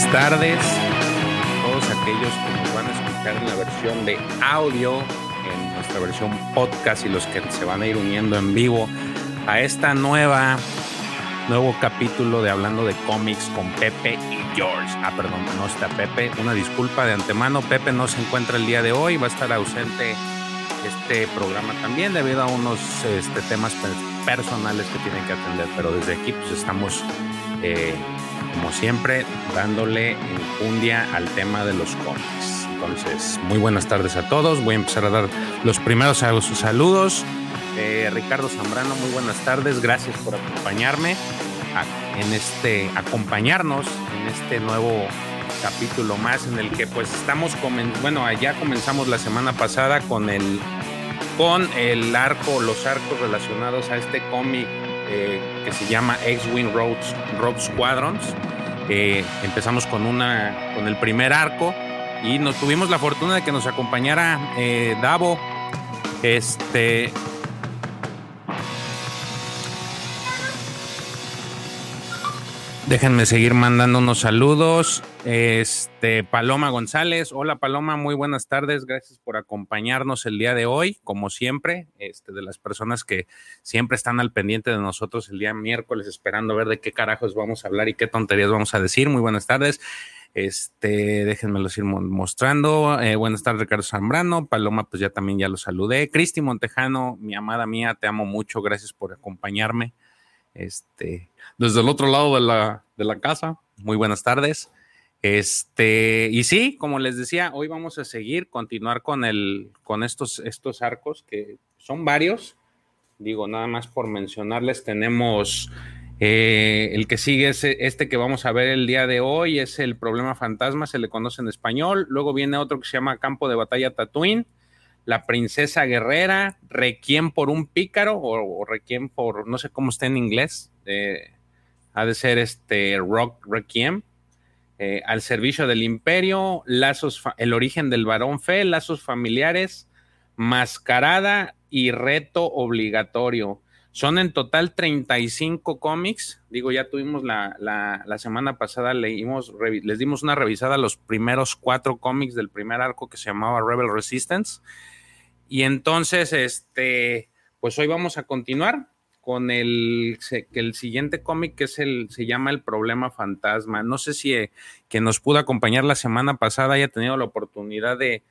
buenas tardes todos aquellos que nos van a escuchar en la versión de audio, en nuestra versión podcast y los que se van a ir uniendo en vivo a esta nueva nuevo capítulo de Hablando de cómics con Pepe y George. Ah, perdón, no está Pepe. Una disculpa de antemano. Pepe no se encuentra el día de hoy, va a estar ausente este programa también debido a unos este, temas personales que tienen que atender, pero desde aquí pues estamos eh, como siempre dándole enjundia al tema de los cómics. Entonces, muy buenas tardes a todos. Voy a empezar a dar los primeros saludos. Eh, Ricardo Zambrano, muy buenas tardes. Gracias por acompañarme en este, acompañarnos en este nuevo capítulo más en el que pues estamos, bueno, ya comenzamos la semana pasada con el, con el arco, los arcos relacionados a este cómic eh, que se llama X-Wing Roads, Road Squadrons. Eh, empezamos con, una, con el primer arco y nos tuvimos la fortuna de que nos acompañara eh, Davo. Este, Déjenme seguir mandando unos saludos. Este, Paloma González. Hola Paloma, muy buenas tardes. Gracias por acompañarnos el día de hoy, como siempre, este, de las personas que siempre están al pendiente de nosotros el día miércoles, esperando ver de qué carajos vamos a hablar y qué tonterías vamos a decir. Muy buenas tardes. Este, déjenmelos ir mostrando. Eh, buenas tardes, Ricardo Zambrano. Paloma, pues ya también ya lo saludé. Cristi Montejano, mi amada mía, te amo mucho. Gracias por acompañarme. Este, desde el otro lado de la, de la casa. Muy buenas tardes. Este, y sí, como les decía, hoy vamos a seguir, continuar con el, con estos, estos arcos que son varios. Digo, nada más por mencionarles, tenemos eh, el que sigue es este que vamos a ver el día de hoy, es el problema fantasma, se le conoce en español. Luego viene otro que se llama Campo de Batalla Tatooine la Princesa Guerrera, Requiem por un pícaro o, Requiem por, no sé cómo está en inglés, eh, ha de ser este Rock Requiem, eh, al servicio del imperio, lazos, el origen del varón fe, lazos familiares, mascarada y reto obligatorio. Son en total 35 cómics. Digo, ya tuvimos la, la, semana pasada, leímos, les dimos una revisada a los primeros cuatro cómics del primer arco que se llamaba Rebel Resistance. Y entonces, este, pues hoy vamos a continuar con el, el siguiente cómic que es el, se llama El Problema Fantasma. No sé si eh, que nos pudo acompañar la semana pasada haya tenido la oportunidad de,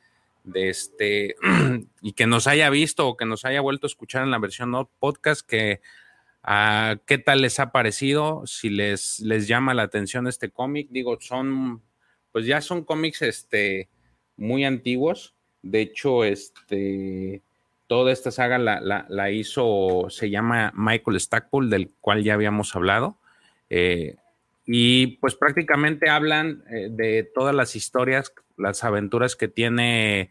este, y que nos haya visto o que nos haya vuelto a escuchar en la versión podcast, que uh, qué tal les ha parecido, si les, les llama la atención este cómic. Digo, son, pues ya son cómics este, muy antiguos de hecho, este, toda esta saga la, hizo, se llama Michael Stackpole, del cual ya habíamos hablado. Eh, y pues prácticamente hablan eh, de todas las historias, las aventuras que tiene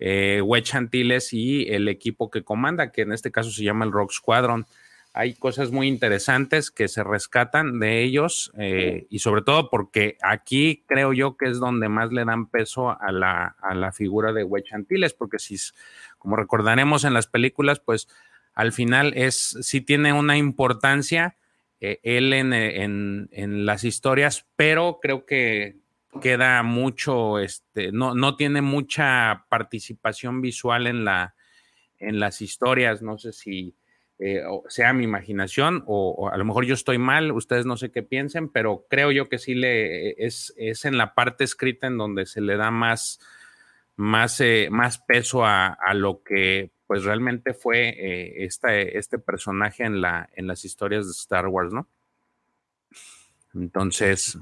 eh, Wedge Antilles y el equipo que comanda, que en este caso se llama el Rock Squadron hay cosas muy interesantes que se rescatan de ellos eh, y sobre todo porque aquí creo yo que es donde más le dan peso a la, a la figura de Wedge Antilles, porque si, como recordaremos en las películas, pues al final es, sí tiene una importancia eh, él en, en, en, las historias, pero creo que queda mucho, este, no, no tiene mucha participación visual en, la, en las historias, no sé si eh, sea mi imaginación o, a lo mejor yo estoy mal, ustedes no sé qué piensen, pero creo yo que sí le es, es en la parte escrita en donde se le da más, más, eh, más peso a, lo que pues realmente fue eh, este personaje en, la, en las historias de Star Wars, ¿no? Entonces,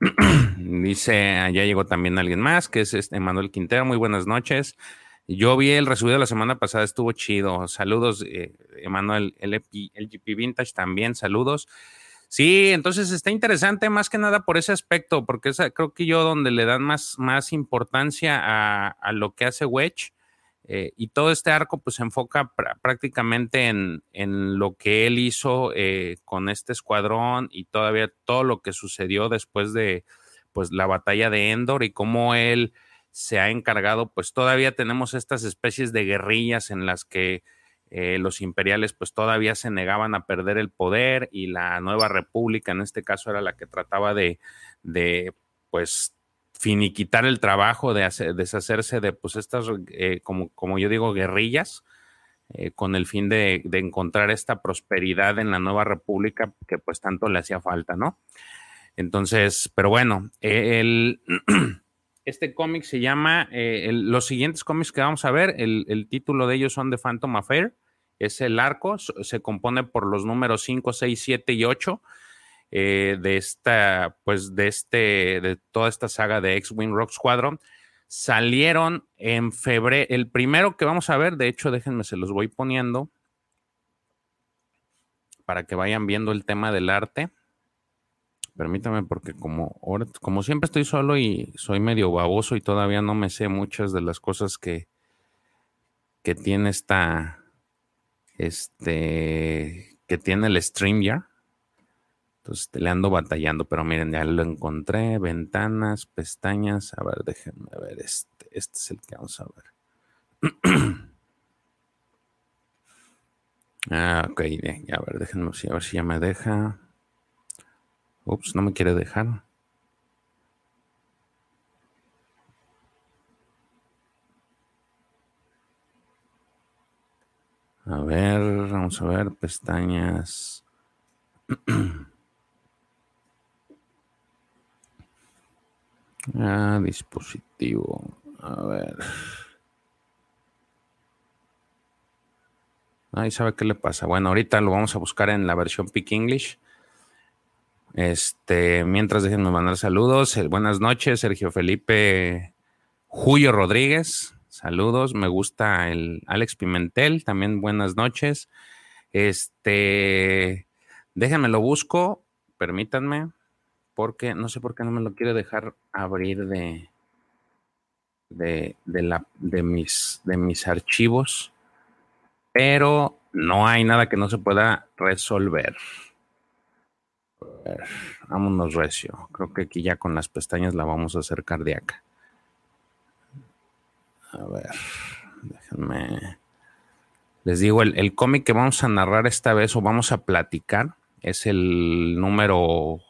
dice, ya llegó también alguien más, que es este Manuel Quintero, muy buenas noches. Yo vi el resubido la semana pasada, estuvo chido. Saludos, eh, Emanuel LGP Vintage también, saludos. Sí, entonces está interesante más que nada por ese aspecto, porque es, creo que yo donde le dan más, más importancia a, lo que hace Wedge eh, y todo este arco pues se enfoca prácticamente en, en, lo que él hizo eh, con este escuadrón y todavía todo lo que sucedió después de pues la batalla de Endor y cómo él se ha encargado, pues todavía tenemos estas especies de guerrillas en las que eh, los imperiales pues todavía se negaban a perder el poder y la nueva república en este caso era la que trataba de, pues finiquitar el trabajo de deshacerse de pues estas, eh, como, como yo digo, guerrillas, eh, con el fin de, encontrar esta prosperidad en la nueva república que pues tanto le hacía falta, ¿no? Entonces, pero bueno, el, este cómic se llama, eh, los siguientes cómics que vamos a ver, el, título de ellos son The Phantom Affair, es el arco, se compone por los números 5, 6, 7 y 8 eh, de esta, pues de este, de toda esta saga de X-Wing Rock Squadron. Salieron en febrero, el primero que vamos a ver, de hecho, déjenme, se los voy poniendo para que vayan viendo el tema del arte. Permítame, porque como, como siempre estoy solo y soy medio baboso y todavía no me sé muchas de las cosas que, que tiene esta, este, que tiene el StreamYard. Entonces le ando batallando, pero miren, ya lo encontré. Ventanas, pestañas. A ver, déjenme ver. Este, este es el que vamos a ver. ah, ok, ya, a ver, déjenme a ver si ya me deja. Ups, no me quiere dejar. A ver, vamos a ver, pestañas. Ah, dispositivo. A ver. Ahí sabe qué le pasa. Bueno, ahorita lo vamos a buscar en la versión Pick English. Este, mientras déjenme mandar saludos. Buenas noches, Sergio Felipe Julio Rodríguez. Saludos. Me gusta el Alex Pimentel. También buenas noches. Este, déjenme lo busco. Permítanme porque no sé por qué no me lo quiere dejar abrir de, de, de, mis, de mis archivos, pero no hay nada que no se pueda resolver. Vámonos recio. Creo que aquí ya con las pestañas la vamos a hacer cardíaca. A ver, déjenme. Les digo, el, el cómic que vamos a narrar esta vez o vamos a platicar es el número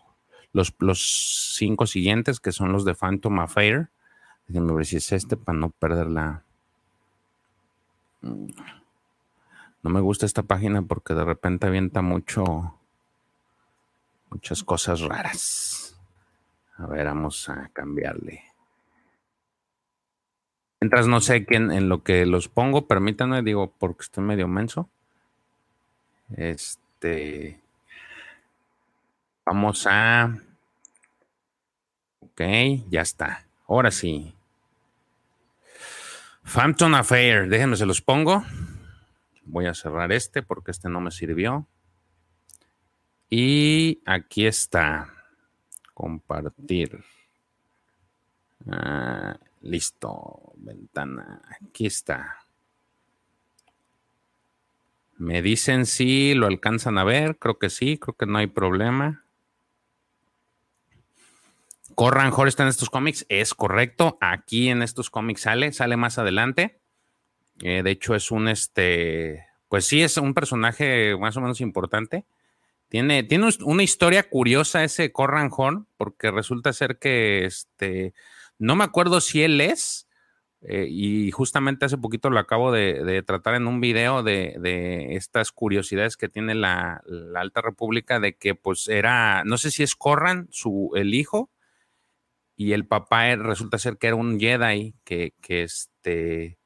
los, los cinco siguientes, que son los de Phantom Affair. Déjenme ver si es este para no perderla. No me gusta esta página porque de repente avienta mucho, muchas cosas raras. A ver, vamos a cambiarle. Mientras no sé quién en lo que los pongo, permítanme, digo, porque estoy medio menso. Este. Vamos a... Ok, ya está. Ahora sí. Phantom Affair, déjenme se los pongo. Voy a cerrar este porque este no me sirvió. Y aquí está. Compartir. Ah, listo. Ventana. Aquí está. Me dicen si lo alcanzan a ver. Creo que sí. Creo que no hay problema. Corran Hor está en estos cómics, es correcto. Aquí en estos cómics sale, sale más adelante. Eh, de hecho, es un este, pues sí, es un personaje más o menos importante. Tiene, tiene una historia curiosa ese Corran Horn, porque resulta ser que este, no me acuerdo si él es, eh, y justamente hace poquito lo acabo de, tratar en un video de, estas curiosidades que tiene la, la, Alta República, de que pues era, no sé si es Corran, su, el hijo, y el papá resulta ser que era un Jedi que, que este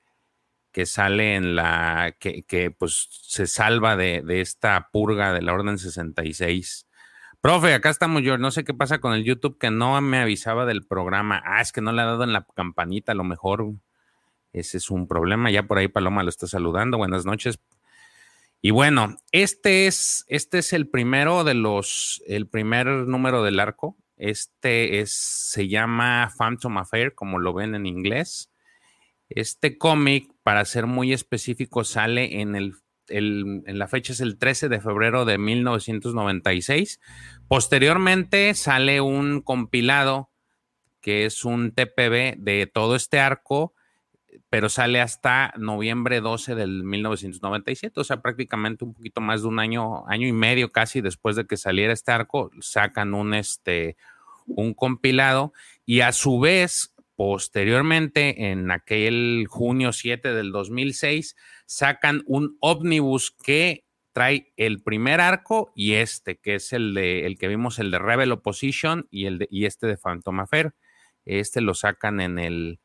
que sale en la que, que pues se salva de, de, esta purga de la Orden 66. Profe, acá estamos yo, no sé qué pasa con el YouTube que no me avisaba del programa. Ah, es que no le ha dado en la campanita, a lo mejor ese es un problema. Ya por ahí Paloma lo está saludando. Buenas noches. Y bueno, este es, este es el primero de los, el primer número del arco. Este es, se llama Phantom Affair, como lo ven en inglés. Este cómic, para ser muy específico, sale en, el, en la fecha, es el 13 de febrero de 1996. Posteriormente sale un compilado que es un TPB de todo este arco pero sale hasta noviembre 12 del 1997, o sea, prácticamente un poquito más de un año, año y medio casi después de que saliera este arco, sacan un, este, un compilado y a su vez, posteriormente, en aquel junio 7 del 2006, sacan un ómnibus que trae el primer arco y este, que es el de el que vimos, el de Rebel Opposition y el de, y este de Phantom Affair. Este lo sacan en el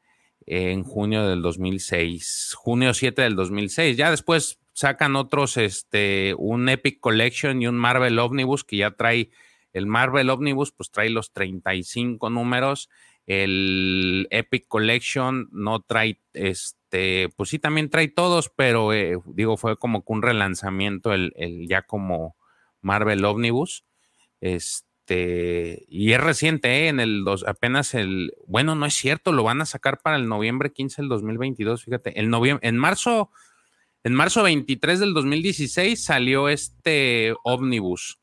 en junio del 2006, junio 7 del 2006. Ya después sacan otros, este, un Epic Collection y un Marvel Omnibus que ya trae el Marvel Omnibus, pues trae los 35 números. El Epic Collection no trae, este, pues sí, también trae todos, pero eh, digo, fue como que un relanzamiento el, el ya como Marvel Omnibus. Este, y es reciente, ¿eh? en el dos, apenas el, bueno, no es cierto, lo van a sacar para el noviembre 15 del 2022, fíjate, el noviembre, en marzo, en marzo 23 del 2016 salió este Omnibus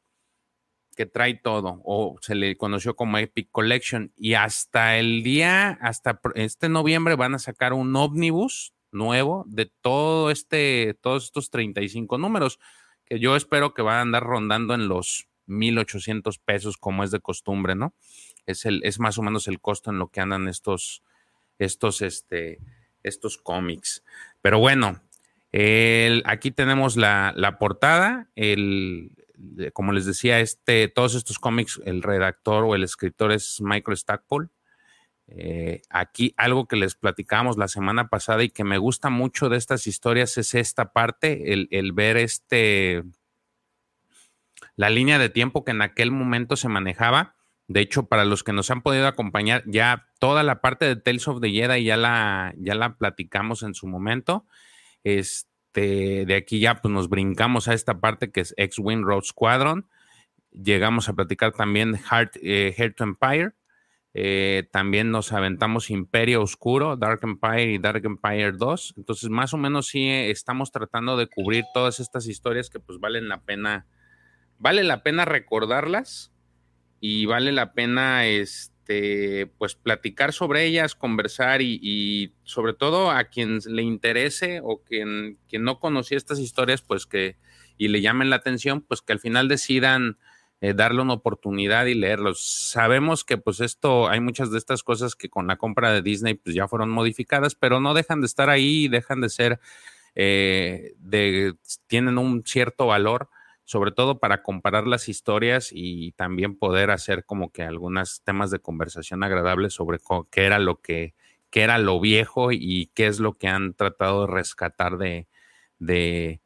que trae todo, o se le conoció como Epic Collection, y hasta el día, hasta este noviembre van a sacar un ómnibus nuevo de todo este, todos estos 35 números, que yo espero que van a andar rondando en los 1.800 pesos como es de costumbre, ¿no? Es, el, es más o menos el costo en lo que andan estos, estos, este, estos cómics. Pero bueno, aquí tenemos la, la portada, el, como les decía, este, todos estos cómics, el redactor o el escritor es Michael Stackpole. Eh, aquí algo que les platicamos la semana pasada y que me gusta mucho de estas historias es esta parte, el, el ver este, la línea de tiempo que en aquel momento se manejaba. De hecho, para los que nos han podido acompañar, ya toda la parte de Tales of the Jedi ya la, ya la platicamos en su momento. Este, este, de aquí ya pues nos brincamos a esta parte que es X-Wing Road Squadron. Llegamos a platicar también Heart, eh, Heart Empire. Eh, también nos aventamos Imperio Oscuro, Dark Empire y Dark Empire 2. Entonces, más o menos sí estamos tratando de cubrir todas estas historias que pues valen la pena, vale la pena recordarlas y vale la pena este este, pues platicar sobre ellas, conversar y, sobre todo a quien le interese o quien, quien no conocía estas historias, pues que y le llamen la atención, pues que al final decidan eh, darle una oportunidad y leerlos. Sabemos que pues esto, hay muchas de estas cosas que con la compra de Disney pues ya fueron modificadas, pero no dejan de estar ahí, dejan de ser, eh, de, tienen un cierto valor sobre todo para comparar las historias y también poder hacer como que algunos temas de conversación agradables sobre qué era lo que qué era lo viejo y qué es lo que han tratado de rescatar de, de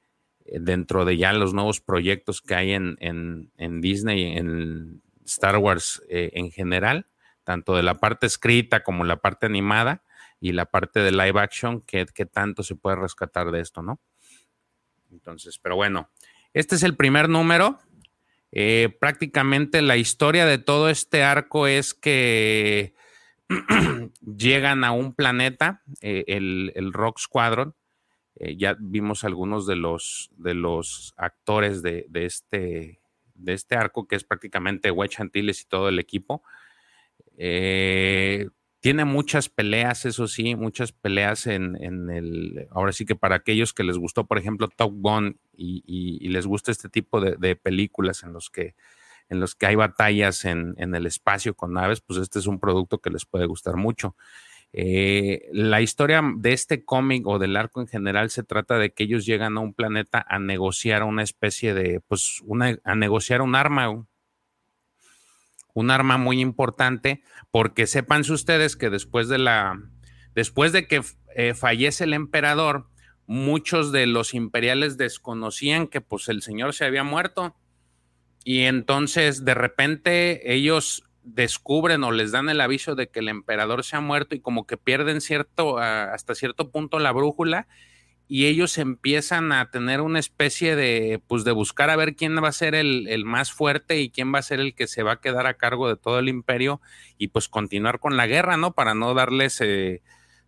eh, dentro de ya los nuevos proyectos que hay en, en, en Disney, en Star Wars eh, en general, tanto de la parte escrita como la parte animada y la parte de live action, qué, qué tanto se puede rescatar de esto, ¿no? Entonces, pero bueno, este es el primer número. Eh, prácticamente la historia de todo este arco es que llegan a un planeta, eh, el, Rock Squadron. Eh, ya vimos algunos de los, de los actores de, este, de este arco, que es prácticamente Wedge Antilles y todo el equipo. Tiene muchas peleas, eso sí, muchas peleas en, el. Ahora sí que para aquellos que les gustó, por ejemplo, Top Gun y, les gusta este tipo de, películas en los que en los que hay batallas en, el espacio con naves, pues este es un producto que les puede gustar mucho. Eh, la historia de este cómic o del arco en general se trata de que ellos llegan a un planeta a negociar una especie de, pues, una, a negociar un arma, un arma muy importante, porque sepan ustedes que después de la, después de que eh, fallece el emperador, muchos de los imperiales desconocían que pues el señor se había muerto. Y entonces de repente ellos descubren o les dan el aviso de que el emperador se ha muerto y como que pierden cierto hasta cierto punto la brújula y ellos empiezan a tener una especie de, pues de buscar a ver quién va a ser el, más fuerte y quién va a ser el que se va a quedar a cargo de todo el imperio y pues continuar con la guerra, ¿no? Para no darles, eh,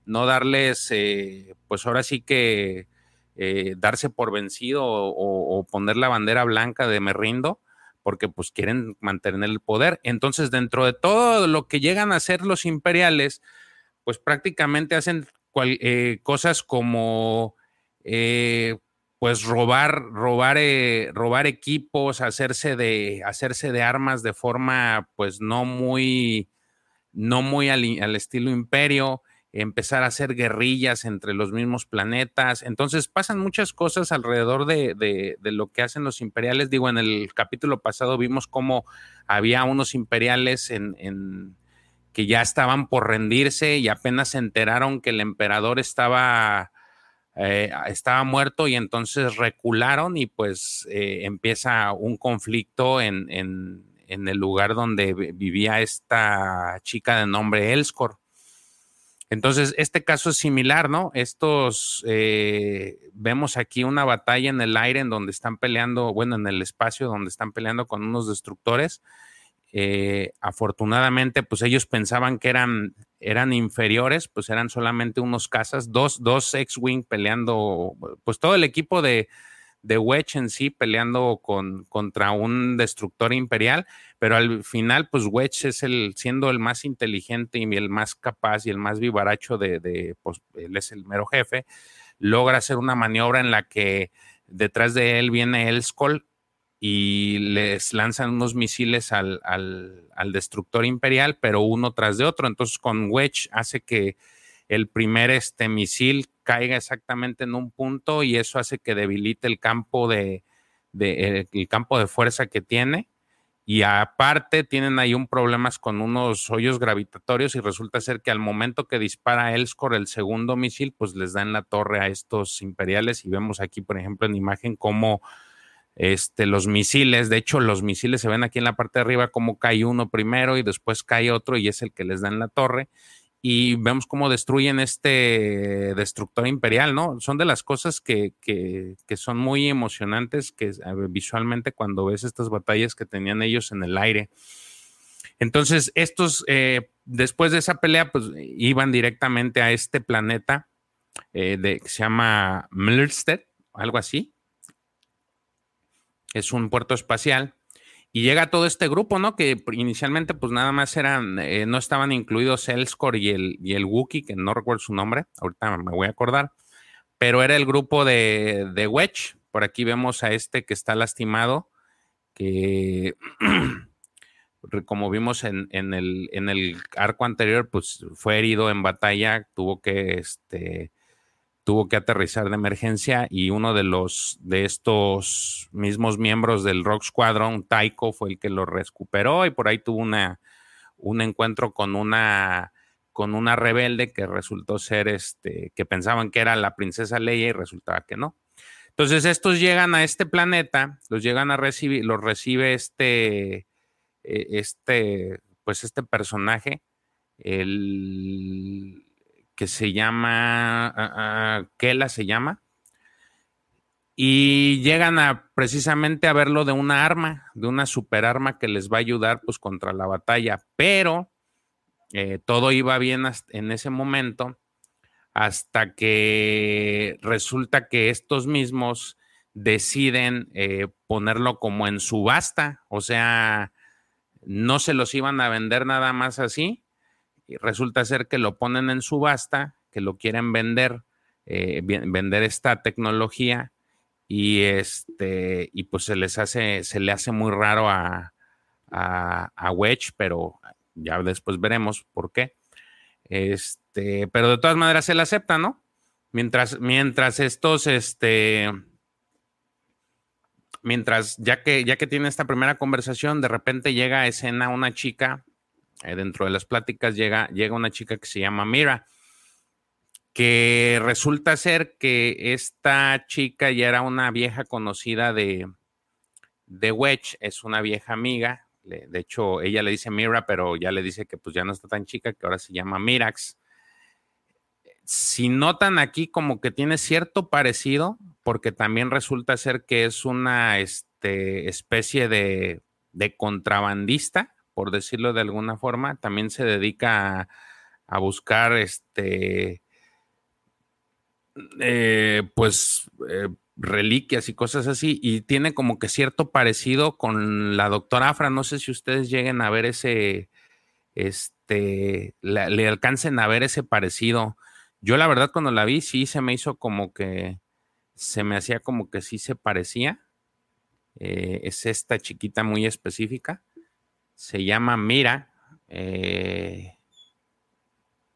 no darles, eh, pues ahora sí que eh, darse por vencido o, poner la bandera blanca de me rindo porque pues quieren mantener el poder. Entonces, dentro de todo lo que llegan a hacer los imperiales, pues prácticamente hacen cosas como eh, pues robar, robar, eh, robar equipos, hacerse de, hacerse de armas de forma pues no muy, no muy al, estilo imperio, empezar a hacer guerrillas entre los mismos planetas. Entonces pasan muchas cosas alrededor de, de, lo que hacen los imperiales. Digo, en el capítulo pasado vimos cómo había unos imperiales en, en, que ya estaban por rendirse y apenas se enteraron que el emperador estaba eh, estaba muerto y entonces recularon y pues eh, empieza un conflicto en, el lugar donde vivía esta chica de nombre Elskor. Entonces, este caso es similar, ¿no? Estos, eh, vemos aquí una batalla en el aire en donde están peleando, bueno, en el espacio donde están peleando con unos destructores. afortunadamente, pues ellos pensaban que eran eran inferiores, pues eran solamente unos casas, dos, dos X-Wing peleando, pues todo el equipo de, de Wedge en sí peleando con, contra un destructor imperial, pero al final, pues Wedge es el, siendo el más inteligente y el más capaz y el más vivaracho de, pues él es el mero jefe, logra hacer una maniobra en la que detrás de él viene el Skull y les lanzan unos misiles al, destructor imperial, pero uno tras de otro. Entonces con Wedge hace que el primer este, misil caiga exactamente en un punto y eso hace que debilite el campo de, eh, el campo de fuerza que tiene. Y aparte tienen ahí un problemas con unos hoyos gravitatorios y resulta ser que al momento que dispara Elskor el segundo misil, pues les da en la torre a estos imperiales y vemos aquí, por ejemplo, en imagen cómo este, los misiles, de hecho los misiles se ven aquí en la parte de arriba como cae uno primero y después cae otro y es el que les da en la torre y vemos cómo destruyen este destructor imperial, ¿no? Son de las cosas que, que, son muy emocionantes que visualmente cuando ves estas batallas que tenían ellos en el aire. Entonces, estos, eh, después de esa pelea, pues iban directamente a este planeta eh, de, que se llama Mlstead, algo así, es un puerto espacial. Y llega todo este grupo, ¿no? Que inicialmente pues nada más eran, eh, no estaban incluidos Elskor y el, y el Wookiee, que no recuerdo su nombre, ahorita me voy a acordar, pero era el grupo de, de Wedge. Por aquí vemos a este que está lastimado, que como vimos en, en, el, en el arco anterior, pues fue herido en batalla, tuvo que este, tuvo que aterrizar de emergencia y uno de los de estos mismos miembros del Rock Squadron, Taiko, fue el que lo recuperó y por ahí tuvo una, un encuentro con una con una rebelde que resultó ser este que pensaban que era la princesa Leia y resultaba que no. Entonces estos llegan a este planeta, los llegan a recibir, los recibe este e, este pues este personaje el que se llama, uh, uh, Kela se llama, y llegan a precisamente a verlo de una arma, de una superarma que les va a ayudar pues contra la batalla, pero eh, todo iba bien en ese momento hasta que resulta que estos mismos deciden eh, ponerlo como en subasta, o sea, no se los iban a vender nada más así, y resulta ser que lo ponen en subasta, que lo quieren vender, eh, vender esta tecnología y este y pues se les hace se le hace muy raro a, a, Wedge, pero ya después veremos por qué. Este, pero de todas maneras se le acepta, ¿no? Mientras, mientras estos, este, mientras, ya que, ya que tiene esta primera conversación, de repente llega a escena una chica eh, dentro de las pláticas llega, llega una chica que se llama Mira, que resulta ser que esta chica ya era una vieja conocida de, de Wedge, es una vieja amiga. de hecho, ella le dice Mira, pero ya le dice que pues ya no está tan chica, que ahora se llama Mirax. Si notan aquí como que tiene cierto parecido, porque también resulta ser que es una este, especie de, de contrabandista por decirlo de alguna forma, también se dedica a, buscar este, eh, pues, eh, reliquias y cosas así, y tiene como que cierto parecido con la doctora Afra. No sé si ustedes lleguen a ver ese, este, le alcancen a ver ese parecido. Yo la verdad cuando la vi sí se me hizo como que, se me hacía como que sí se parecía. Eh, es esta chiquita muy específica. Se llama Mira. Eh,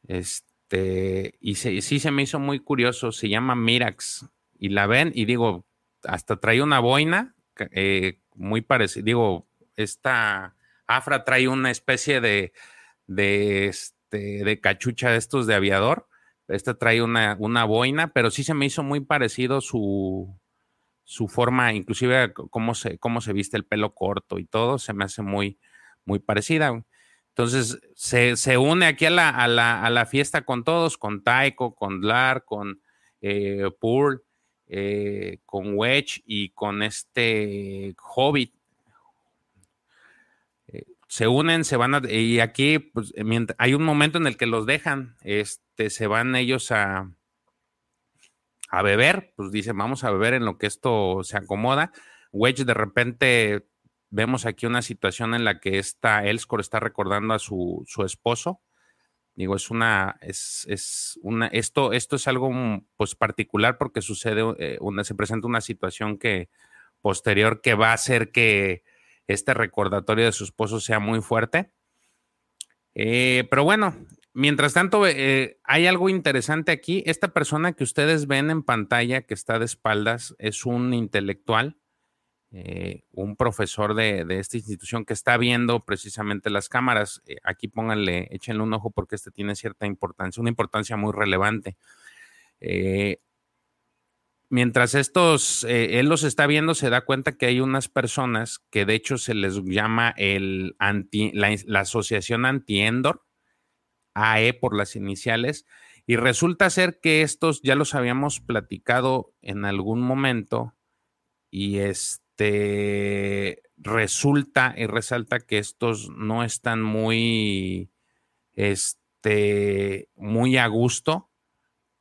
este, y sí se me hizo muy curioso. Se llama Mirax. Y la ven y digo, hasta trae una boina eh, muy parecida. Digo, esta Afra trae una especie de, de, este, de cachucha de estos de aviador. Esta trae una, una boina, pero sí se me hizo muy parecido su, su forma, inclusive cómo se, cómo se viste el pelo corto y todo, se me hace muy, muy parecida. Entonces se, une aquí a la, a, la, fiesta con todos, con Taiko, con Dlar, con eh, eh, con Wedge y con este Hobbit se unen, se van a, y aquí pues, hay un momento en el que los dejan, este, se van ellos a, a beber, pues dicen, vamos a beber en lo que esto se acomoda. Wedge de repente vemos aquí una situación en la que esta Elskor está recordando a su, su esposo. Digo, es una, es, es, una, esto, esto es algo pues particular porque sucede, eh, una, se presenta una situación que posterior que va a hacer que este recordatorio de su esposo sea muy fuerte. Eh, pero bueno, mientras tanto, eh, hay algo interesante aquí. Esta persona que ustedes ven en pantalla, que está de espaldas, es un intelectual, eh, un profesor de, esta institución que está viendo precisamente las cámaras. aquí pónganle, échenle un ojo porque este tiene cierta importancia, una importancia muy relevante mientras estos, eh, él los está viendo, se da cuenta que hay unas personas que de hecho se les llama el anti, la, asociación anti-Endor, AE por las iniciales, y resulta ser que estos ya los habíamos platicado en algún momento, y este resulta y resalta que estos no están muy, este, muy a gusto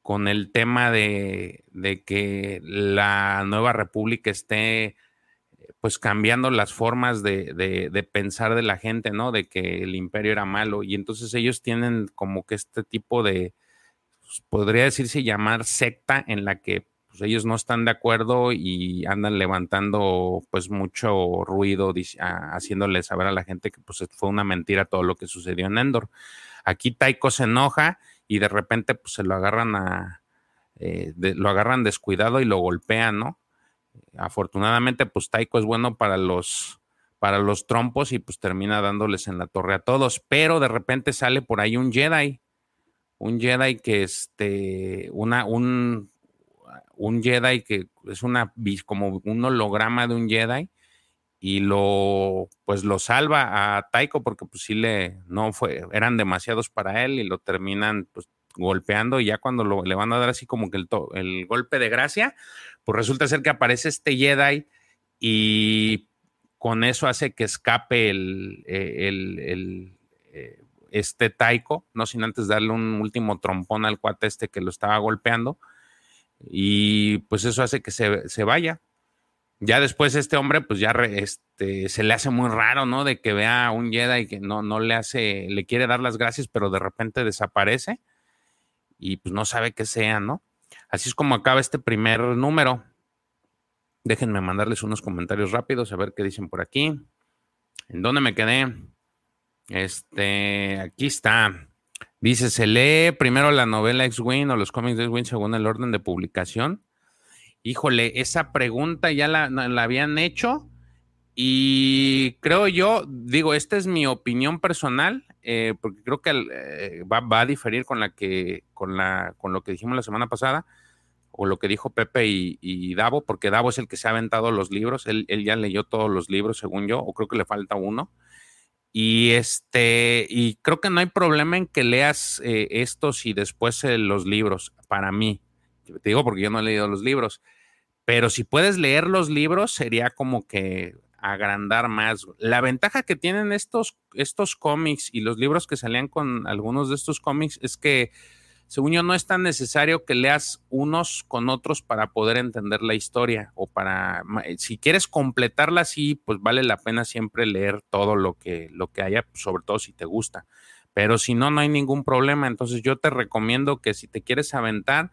con el tema de, que la nueva república esté pues cambiando las formas de, pensar de la gente, ¿no? De que el imperio era malo. Y entonces ellos tienen como que este tipo de, pues, podría decirse llamar secta en la que pues, ellos no están de acuerdo y andan levantando pues mucho ruido, haciéndole saber a la gente que pues fue una mentira todo lo que sucedió en Endor. Aquí Taiko se enoja y de repente pues se lo agarran a, eh, lo agarran descuidado y lo golpean, ¿no? Afortunadamente pues Taiko es bueno para los, para los trompos y pues termina dándoles en la torre a todos, pero de repente sale por ahí un Jedi, un Jedi que este, una, un, un Jedi que es una, como un holograma de un Jedi y lo pues lo salva a Taiko porque pues sí le no fue eran demasiados para él y lo terminan pues golpeando y ya cuando lo, le van a dar así como que el, el golpe de gracia pues resulta ser que aparece este Jedi y con eso hace que escape el, eh, el, eh, este Taiko, no sin antes darle un último trompón al cuate este que lo estaba golpeando y pues eso hace que se, se vaya ya después este hombre, pues ya este, se le hace muy raro, ¿no? De que vea a un Jedi y que no, no le hace, le quiere dar las gracias, pero de repente desaparece y pues no sabe qué sea, ¿no? Así es como acaba este primer número. Déjenme mandarles unos comentarios rápidos a ver qué dicen por aquí. ¿En dónde me quedé? Este, aquí está. Dice, se lee primero la novela X-Wing o los cómics de X-Wing según el orden de publicación híjole, esa pregunta ya la, habían hecho y creo yo, digo, esta es mi opinión personal, eh, porque creo que eh, va, a diferir con la que, con la, con lo que dijimos la semana pasada, o lo que dijo Pepe y, Davo, porque Davo es el que se ha aventado los libros, él, ya leyó todos los libros, según yo, o creo que le falta uno. Y este, y creo que no hay problema en que leas eh, estos y después los libros, para mí. Te digo porque yo no he leído los libros. Pero si puedes leer los libros, sería como que agrandar más. La ventaja que tienen estos, estos cómics y los libros que salían con algunos de estos cómics es que, según yo, no es tan necesario que leas unos con otros para poder entender la historia o para, eh, si quieres completarla así, pues vale la pena siempre leer todo lo que, lo que haya, sobre todo si te gusta. Pero si no, no hay ningún problema. Entonces yo te recomiendo que si te quieres aventar,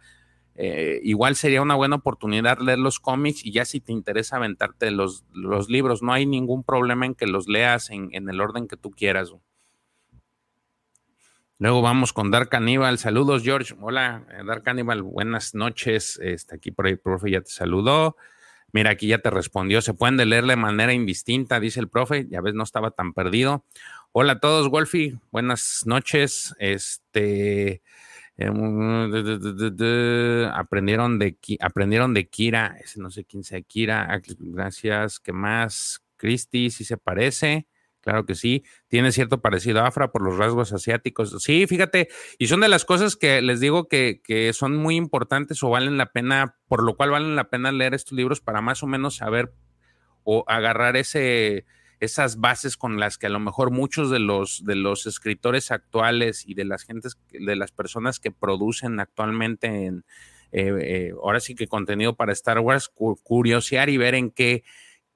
eh, igual sería una buena oportunidad leer los cómics y ya si te interesa aventarte los, los libros, no hay ningún problema en que los leas en, el orden que tú quieras. Luego vamos con Dark Cannibal. Saludos, George. Hola, eh, Dark Cannibal. Buenas noches. Está aquí por ahí, profe, ya te saludó. Mira, aquí ya te respondió. Se pueden leer de manera indistinta, dice el profe. Ya ves, no estaba tan perdido. Hola a todos, Wolfie. Buenas noches. Este. Eh, aprendieron de aprendieron de Kira, ese no sé quién sea Kira. Ah, gracias. ¿Qué más? Christy, si se parece. Claro que sí. Tiene cierto parecido a Afra por los rasgos asiáticos. Sí, fíjate, y son de las cosas que les digo que, que, son muy importantes o valen la pena, por lo cual valen la pena leer estos libros para más o menos saber o agarrar ese, esas bases con las que a lo mejor muchos de los, de los escritores actuales y de las gentes, de las personas que producen actualmente en, eh, eh, ahora sí que contenido para Star Wars, curiosear y ver en qué,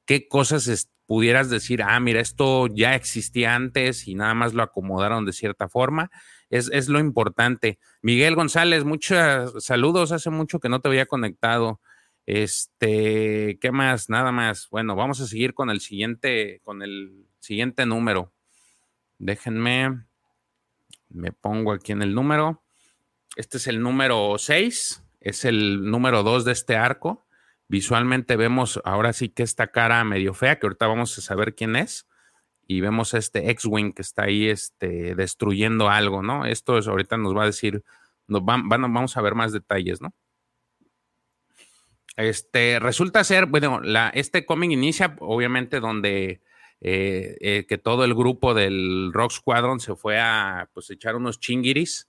qué cosas pudieras decir, ah, mira, esto ya existía antes y nada más lo acomodaron de cierta forma. Es, es lo importante. Miguel González, muchos saludos, hace mucho que no te había conectado. Este, ¿qué más? Nada más. Bueno, vamos a seguir con el siguiente, con el siguiente número. Déjenme, me pongo aquí en el número. Este es el número 6, es el número 2 de este arco. Visualmente vemos ahora sí que esta cara medio fea, que ahorita vamos a saber quién es. Y vemos este X-Wing que está ahí este, destruyendo algo, ¿no? Esto es, ahorita nos va a decir, nos van, vamos a ver más detalles, ¿no? Este, resulta ser, bueno, la, este cómic inicia obviamente donde eh, eh, que todo el grupo del Rock Squadron se fue a pues, echar unos chinguiris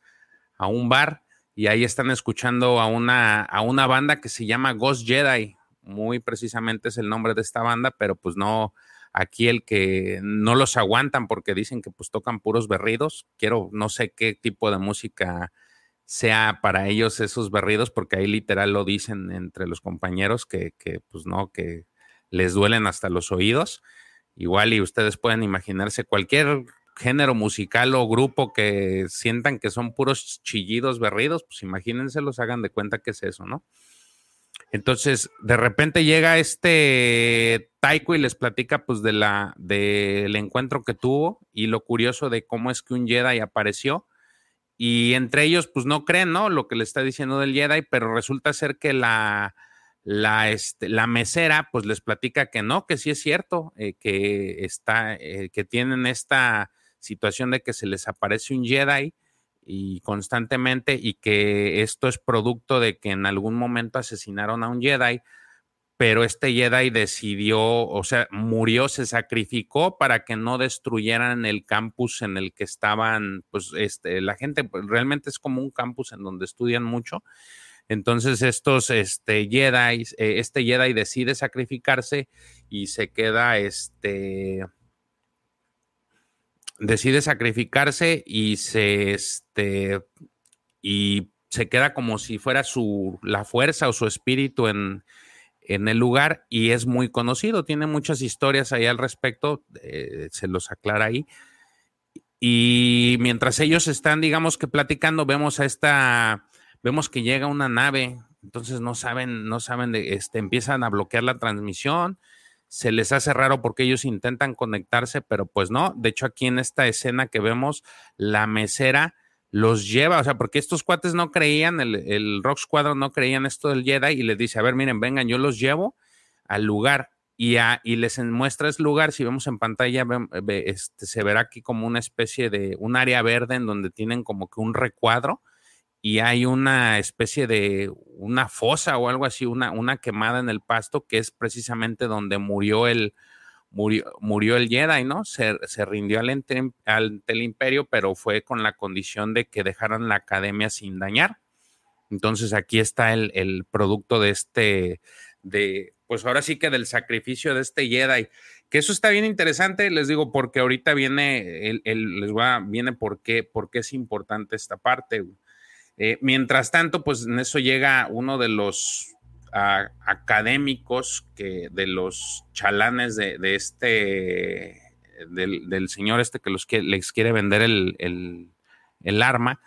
a un bar y ahí están escuchando a una, a una banda que se llama Ghost Jedi, muy precisamente es el nombre de esta banda, pero pues no, aquí el que no los aguantan porque dicen que pues tocan puros berridos, quiero, no sé qué tipo de música sea para ellos esos berridos, porque ahí literal lo dicen entre los compañeros que, que, pues no, que les duelen hasta los oídos. Igual y ustedes pueden imaginarse cualquier género musical o grupo que sientan que son puros chillidos berridos, pues imagínense, los hagan de cuenta que es eso, ¿no? Entonces, de repente llega este Taiko y les platica pues de la del encuentro que tuvo y lo curioso de cómo es que un Jedi apareció y entre ellos, pues no creen, ¿no? Lo que le está diciendo del Jedi, pero resulta ser que la, la, este, mesera, pues les platica que no, que sí es cierto, eh, que está, eh, que tienen esta situación de que se les aparece un Jedi y constantemente y que esto es producto de que en algún momento asesinaron a un Jedi, pero este Jedi decidió, o sea, murió, se sacrificó para que no destruyeran el campus en el que estaban, pues, este, la gente pues, realmente es como un campus en donde estudian mucho. Entonces, estos, este, Jedi, eh, este Jedi decide sacrificarse y se queda, este, decide sacrificarse y se, este, y se queda como si fuera su, la fuerza o su espíritu en, en el lugar y es muy conocido, tiene muchas historias ahí al respecto, eh, se los aclara ahí. Y mientras ellos están, digamos que platicando, vemos a esta, vemos que llega una nave, entonces no saben, no saben de, este, empiezan a bloquear la transmisión, se les hace raro porque ellos intentan conectarse, pero pues no. De hecho, aquí en esta escena que vemos, la mesera los lleva, o sea, porque estos cuates no creían, el, Rock Squadron no creían esto del Jedi y les dice, a ver, miren, vengan, yo los llevo al lugar y, y les muestra ese lugar, si vemos en pantalla, este, se verá aquí como una especie de, un área verde en donde tienen como que un recuadro y hay una especie de, una fosa o algo así, una, una quemada en el pasto que es precisamente donde murió el, murió, el Jedi, ¿no? Se, rindió al ante, el imperio, pero fue con la condición de que dejaran la academia sin dañar. Entonces aquí está el, producto de este, de, pues ahora sí que del sacrificio de este Jedi. Que eso está bien interesante, les digo, porque ahorita viene, el, les va, viene por qué, por qué es importante esta parte. Eh, mientras tanto, pues en eso llega uno de los académicos que de los chalanes de, este, del, señor este que los les quiere vender el, arma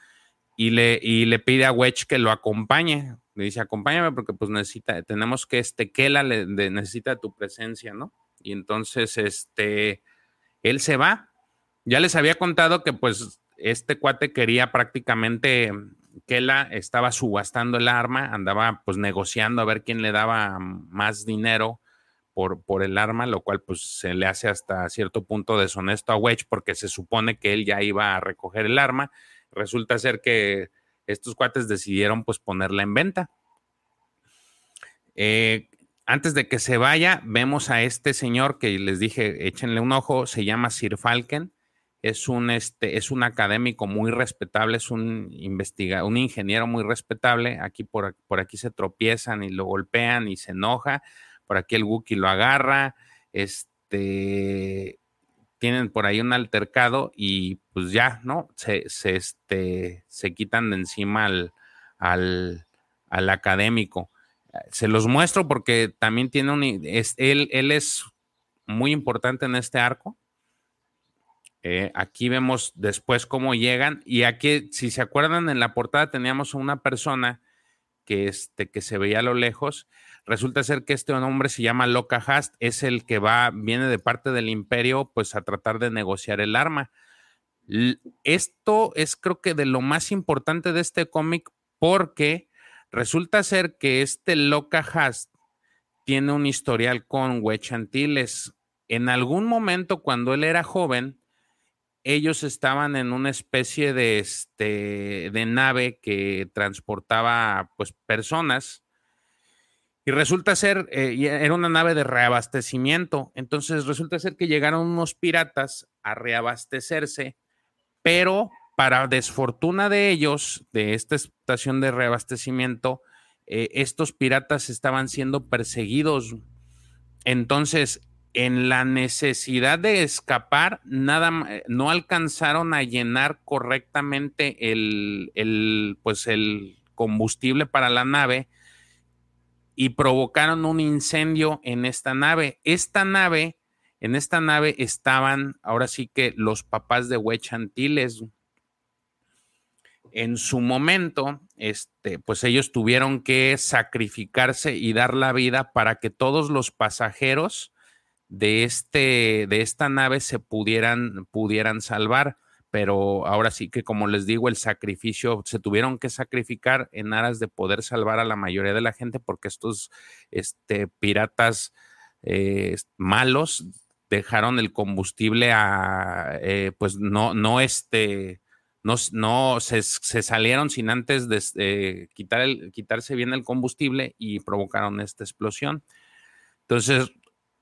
y le, y le pide a Wedge que lo acompañe Le dice, acompáñame porque pues necesita, tenemos que, este, Kela le, necesita tu presencia, ¿no? Y entonces, este, él se va. Ya les había contado que pues este cuate quería prácticamente, Kela estaba subastando el arma, andaba pues negociando a ver quién le daba más dinero por, por el arma, lo cual pues se le hace hasta cierto punto deshonesto a Wedge porque se supone que él ya iba a recoger el arma. Resulta ser que estos cuates decidieron pues ponerla en venta. Eh, antes de que se vaya, vemos a este señor que les dije, échenle un ojo, se llama Sir Falken. Es un, este, es un académico muy respetable, es un, investiga un ingeniero muy respetable. Aquí por, por aquí se tropiezan y lo golpean y se enoja por aquí el Wookiee lo agarra, este, tienen por ahí un altercado y pues ya, ¿no? Se, se, este, se quitan de encima al, al, al, académico. Se los muestro porque también tiene un, es, él, él es muy importante en este arco. Eh, aquí vemos después cómo llegan y aquí, si se acuerdan, en la portada teníamos una persona que, este, que se veía a lo lejos Resulta ser que este hombre se llama Loka Hast, es el que va, viene de parte del imperio, pues a tratar de negociar el arma. Esto es creo que de lo más importante de este cómic porque resulta ser que este Loka Hast tiene un historial con Huechantiles. En algún momento cuando él era joven, ellos estaban en una especie de, este, de nave que transportaba pues personas y resulta ser, eh, era una nave de reabastecimiento. Entonces resulta ser que llegaron unos piratas a reabastecerse, pero para desfortuna de ellos, de esta estación de reabastecimiento, eh, estos piratas estaban siendo perseguidos. Entonces, en la necesidad de escapar, nada, eh, no alcanzaron a llenar correctamente el, el, pues el combustible para la nave y provocaron un incendio en esta nave. Esta nave, en esta nave estaban ahora sí que los papás de Huechantiles. En su momento, este, pues ellos tuvieron que sacrificarse y dar la vida para que todos los pasajeros de, este, de esta nave se pudieran, pudieran salvar pero ahora sí que como les digo, el sacrificio, se tuvieron que sacrificar en aras de poder salvar a la mayoría de la gente porque estos este, piratas eh, malos dejaron el combustible a, eh, pues no, no, este, no, no se, salieron sin antes de eh, quitar quitarse bien el combustible y provocaron esta explosión. Entonces,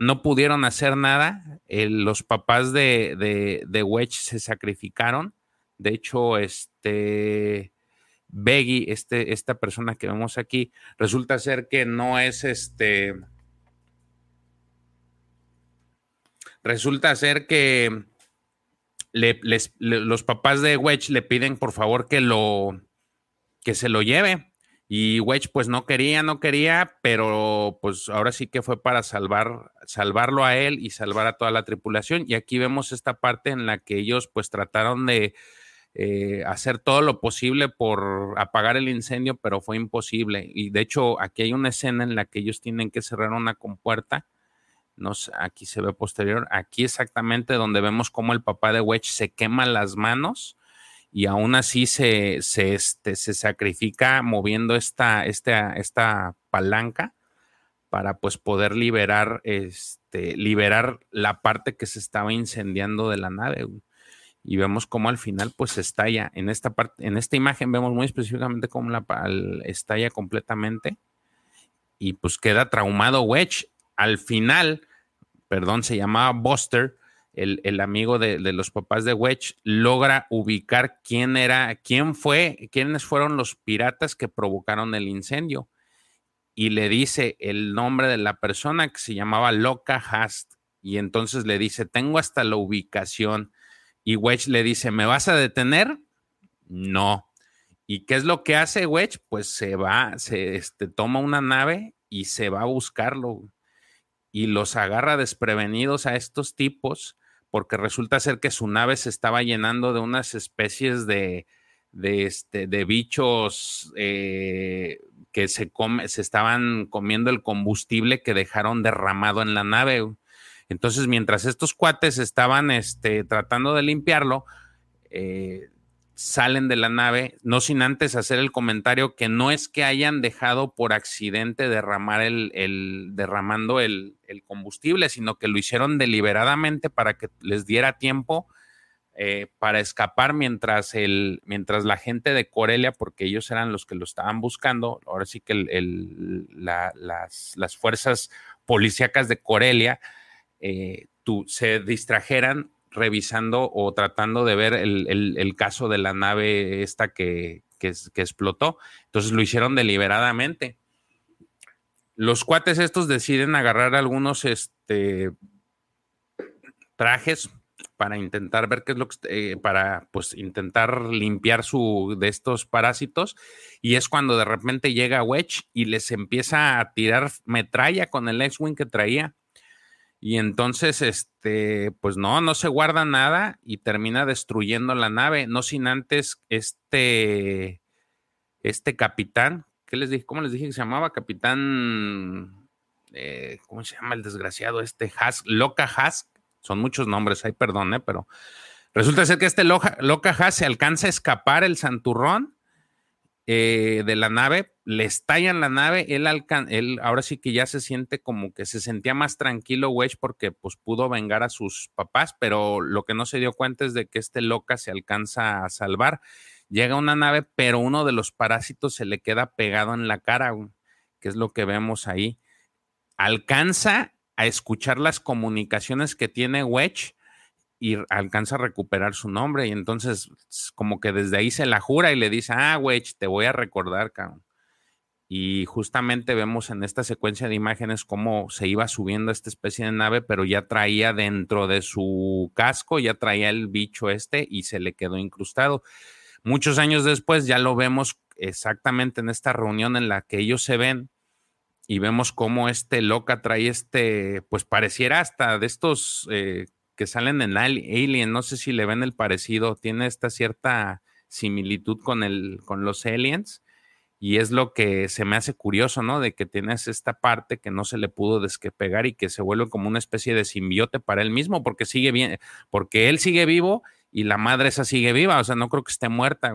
no pudieron hacer nada. los papás de, de, Wedge se sacrificaron. De hecho, este Beggy, este, esta persona que vemos aquí, resulta ser que no es este. Resulta ser que los papás de Wedge le piden por favor que lo que se lo lleve y Wedge pues no quería, no quería, pero pues ahora sí que fue para salvar, salvarlo a él y salvar a toda la tripulación. Y aquí vemos esta parte en la que ellos pues trataron de eh, hacer todo lo posible por apagar el incendio, pero fue imposible. Y de hecho aquí hay una escena en la que ellos tienen que cerrar una compuerta. No aquí se ve posterior, aquí exactamente donde vemos cómo el papá de Wedge se quema las manos y aún así se, se, este, se sacrifica moviendo esta, esta, palanca para pues poder liberar, este, liberar la parte que se estaba incendiando de la nave. Y vemos cómo al final pues estalla. En esta parte, en esta imagen vemos muy específicamente cómo la estalla completamente. Y pues queda traumado Wedge. Al final, perdón, se llamaba Buster el, amigo de, los papás de Wedge logra ubicar quién era, quién fue, quiénes fueron los piratas que provocaron el incendio. Y le dice el nombre de la persona que se llamaba Loca Hast. Y entonces le dice, tengo hasta la ubicación. Y Wedge le dice, ¿me vas a detener? No. ¿Y qué es lo que hace Wedge? Pues se va, se este, toma una nave y se va a buscarlo. Y los agarra desprevenidos a estos tipos porque resulta ser que su nave se estaba llenando de unas especies de, de, este, de bichos eh, que se, se estaban comiendo el combustible que dejaron derramado en la nave. Entonces, mientras estos cuates estaban este, tratando de limpiarlo, eh, salen de la nave, no sin antes hacer el comentario que no es que hayan dejado por accidente derramar el, derramando el, el, combustible, sino que lo hicieron deliberadamente para que les diera tiempo eh, para escapar mientras, el, mientras la gente de Corelia, porque ellos eran los que lo estaban buscando, ahora sí que las, las, fuerzas policíacas de Corelia eh, se distrajeran revisando o tratando de ver el, caso de la nave esta que, que, explotó. Entonces lo hicieron deliberadamente. Los cuates estos deciden agarrar algunos este, trajes para intentar ver qué es lo que, eh, para pues intentar limpiar su, de estos parásitos. Y es cuando de repente llega Wedge y les empieza a tirar metralla con el X-Wing que traía. Y entonces, este, pues no, no se guarda nada y termina destruyendo la nave, no sin antes este, este capitán, ¿qué les dije? ¿Cómo les dije que se llamaba? Capitán, eh, ¿cómo se llama el desgraciado? Este Hask, Loca Hask, son muchos nombres, ahí perdón, ¿eh? pero resulta ser que este Loca, Loca se alcanza a escapar el santurrón eh, de la nave, le estallan la nave, él, él ahora sí que ya se siente como que se sentía más tranquilo Wedge porque pues pudo vengar a sus papás, pero lo que no se dio cuenta es de que este loca se alcanza a salvar. Llega una nave, pero uno de los parásitos se le queda pegado en la cara, que es lo que vemos ahí. Alcanza a escuchar las comunicaciones que tiene Wedge y alcanza a recuperar su nombre. Y entonces, como que desde ahí se la jura y le dice, ah, Wedge, te voy a recordar, cabrón. Y justamente vemos en esta secuencia de imágenes cómo se iba subiendo esta especie de nave, pero ya traía dentro de su casco, ya traía el bicho este y se le quedó incrustado. Muchos años después ya lo vemos exactamente en esta reunión en la que ellos se ven y vemos cómo este loca trae este, pues pareciera hasta de estos eh, que salen en Alien, no sé si le ven el parecido, tiene esta cierta similitud con, el, con los aliens y es lo que se me hace curioso, ¿no? De que tienes esta parte que no se le pudo despegar y que se vuelve como una especie de simbiote para él mismo porque sigue bien, porque él sigue vivo y la madre esa sigue viva, o sea, no creo que esté muerta.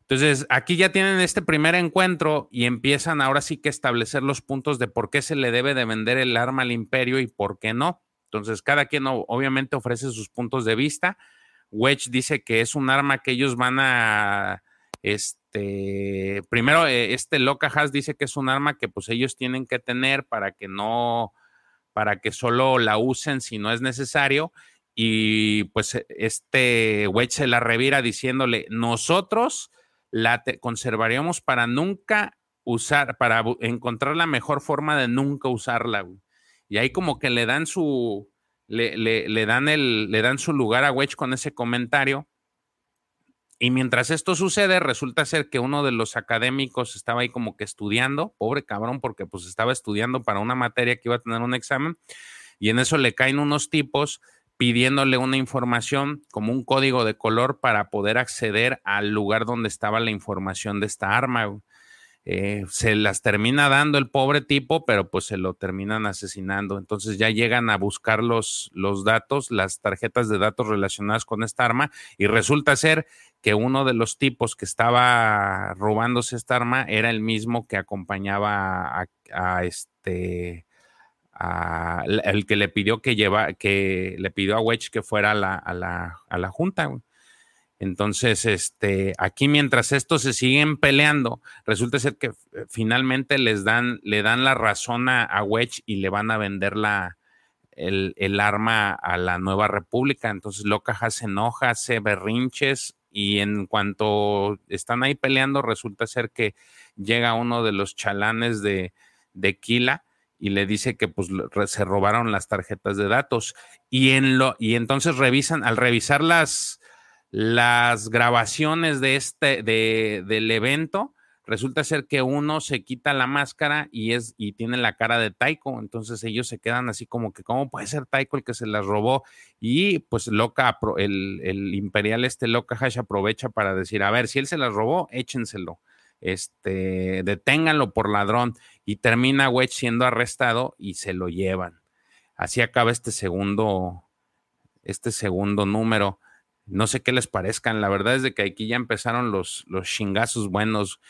Entonces, aquí ya tienen este primer encuentro y empiezan ahora sí que establecer los puntos de por qué se le debe de vender el arma al imperio y por qué no. Entonces, cada quien obviamente ofrece sus puntos de vista. Wedge dice que es un arma que ellos van a, este, primero, eh, este Loca Haas dice que es un arma que pues ellos tienen que tener para que no, para que solo la usen si no es necesario. Y pues este Wedge se la revira diciéndole, nosotros la conservaríamos para nunca usar, para encontrar la mejor forma de nunca usarla. Y ahí como que le dan su, le, le, dan el, le dan su lugar a Wedge con ese comentario. Y mientras esto sucede, resulta ser que uno de los académicos estaba ahí como que estudiando, pobre cabrón, porque pues estaba estudiando para una materia que iba a tener un examen, y en eso le caen unos tipos pidiéndole una información como un código de color para poder acceder al lugar donde estaba la información de esta arma. Eh, se las termina dando el pobre tipo, pero pues se lo terminan asesinando. Entonces ya llegan a buscar los, los datos, las tarjetas de datos relacionadas con esta arma y resulta ser que uno de los tipos que estaba robándose esta arma era el mismo que acompañaba a este el que le pidió que lleva, que le pidió a Wedge que fuera a la, a la, a la junta. Entonces, este, aquí mientras estos se siguen peleando, resulta ser que eh, finalmente les dan, le dan la razón a, Wedge y le van a vender la, el, el, arma a la nueva república. Entonces, Locaja se enoja, hace berrinches y en cuanto están ahí peleando, resulta ser que llega uno de los chalanes de, de Kila y le dice que pues se robaron las tarjetas de datos y en lo y entonces revisan al revisar las las grabaciones de este de, del evento resulta ser que uno se quita la máscara y es y tiene la cara de Taiko, entonces ellos se quedan así como que cómo puede ser Taiko el que se las robó y pues loca el, el imperial este loca Hash aprovecha para decir, a ver, si él se las robó, échenselo. Este, deténganlo por ladrón y termina Wedge siendo arrestado y se lo llevan. Así acaba este segundo este segundo número. No sé qué les parezcan. La verdad es de que aquí ya empezaron los, los chingazos buenos.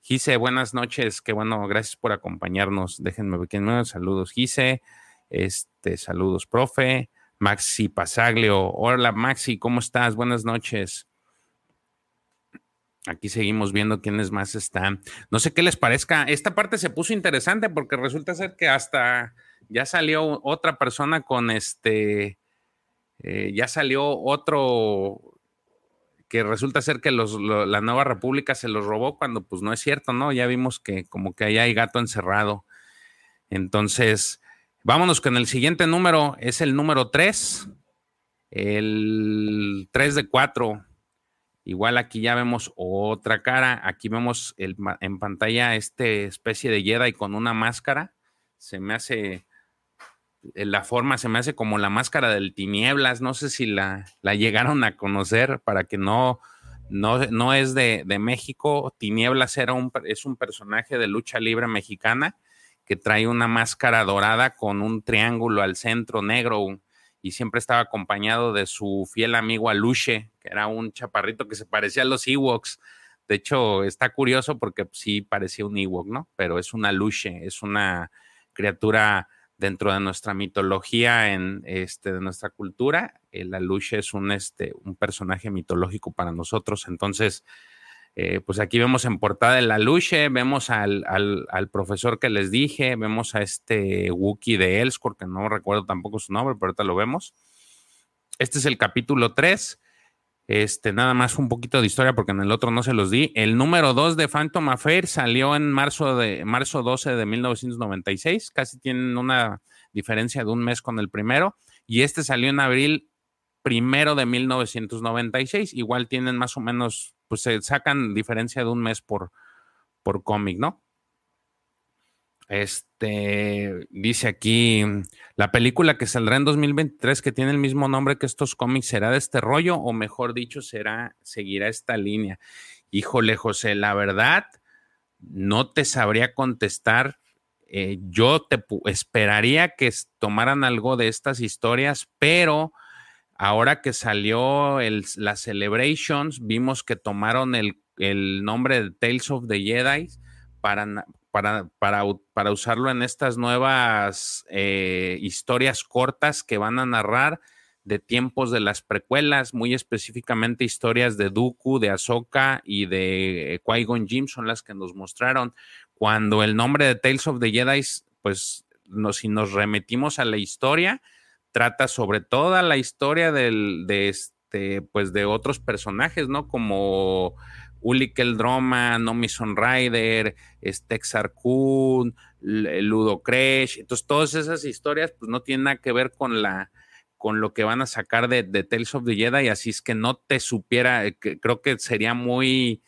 Gise, buenas noches. Qué bueno, gracias por acompañarnos. Déjenme ver quién saludos. Gise, este, saludos, profe. Maxi Pasaglio. Hola, Maxi, ¿cómo estás? Buenas noches. Aquí seguimos viendo quiénes más están. No sé qué les parezca. Esta parte se puso interesante porque resulta ser que hasta ya salió otra persona con este eh, ya salió otro que resulta ser que la nueva república se los robó cuando pues no es cierto, ¿no? Ya vimos que como que ahí hay gato encerrado. Entonces, vámonos con el siguiente número, es el número 3, el 3 de 4. Igual aquí ya vemos otra cara, aquí vemos en pantalla este especie de Jedi con una máscara. Se me hace la forma se me hace como la máscara del tinieblas, no sé si la, la llegaron a conocer para que no, no, no es de, de, México, tinieblas un, es un personaje de lucha libre mexicana que trae una máscara dorada con un triángulo al centro negro y siempre estaba acompañado de su fiel amigo Aluche, que era un chaparrito que se parecía a los Ewoks. De hecho, está curioso porque sí parecía un Ewok, ¿no? Pero es una Aluche, es una criatura dentro de nuestra mitología, en este, de nuestra cultura. El Aluche es un, este, un personaje mitológico para nosotros. Entonces, eh, pues aquí vemos en portada el Aluche, vemos al, al, profesor que les dije, vemos a este Wookiee de Elskor, que no recuerdo tampoco su nombre, pero ahorita lo vemos. Este es el capítulo 3. Este, nada más un poquito de historia porque en el otro no se los di. El número 2 de Phantom Affair salió en marzo, de, marzo 12 de 1996, casi tienen una diferencia de un mes con el primero, y este salió en abril primero de 1996, igual tienen más o menos, pues se sacan diferencia de un mes por, por cómic, ¿no? Este dice aquí: la película que saldrá en 2023, que tiene el mismo nombre que estos cómics, ¿será de este rollo? O mejor dicho, será, seguirá esta línea. Híjole, José, la verdad, no te sabría contestar. Eh, yo te esperaría que tomaran algo de estas historias, pero ahora que salió el, las Celebrations, vimos que tomaron el, el nombre de Tales of the Jedi para, para, para, usarlo en estas nuevas eh, historias cortas que van a narrar de tiempos de las precuelas, muy específicamente historias de Dooku, de Ahsoka y de Qui-Gon Jinn son las que nos mostraron. Cuando el nombre de Tales of the Jedi, pues si nos remetimos a la historia, trata sobre toda la historia del, de este, pues de otros personajes, ¿no? Como Uli Droma, Nomi Rider, Texar Kun, Ludo Crash. Entonces, todas esas historias, pues no tienen nada que ver con la con lo que van a sacar de, Tales of the Jedi, así es que no te supiera, eh, creo que sería muy,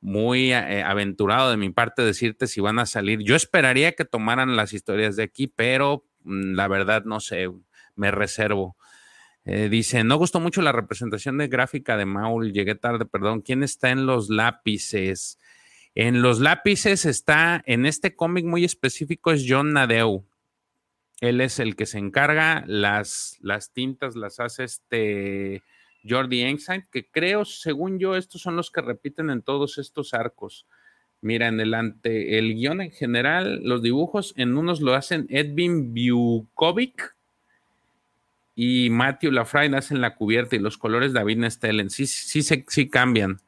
muy eh, aventurado de mi parte decirte si van a salir. Yo esperaría que tomaran las historias de aquí, pero mm, la verdad no sé, me reservo. Eh, dice, no gustó mucho la representación de gráfica de Maul, llegué tarde, perdón. ¿Quién está en los lápices? En los lápices está, en este cómic muy específico es John Nadeu. Él es el que se encarga, las, las tintas las hace este Jordi Ensign, que creo, según yo, estos son los que repiten en todos estos arcos. Mira, en el ante, el guion en general, los dibujos, en unos lo hacen Edwin Bukovic, y Matthew Lafray hacen la cubierta y los colores David Nestellen. Sí, sí, sí, sí cambian.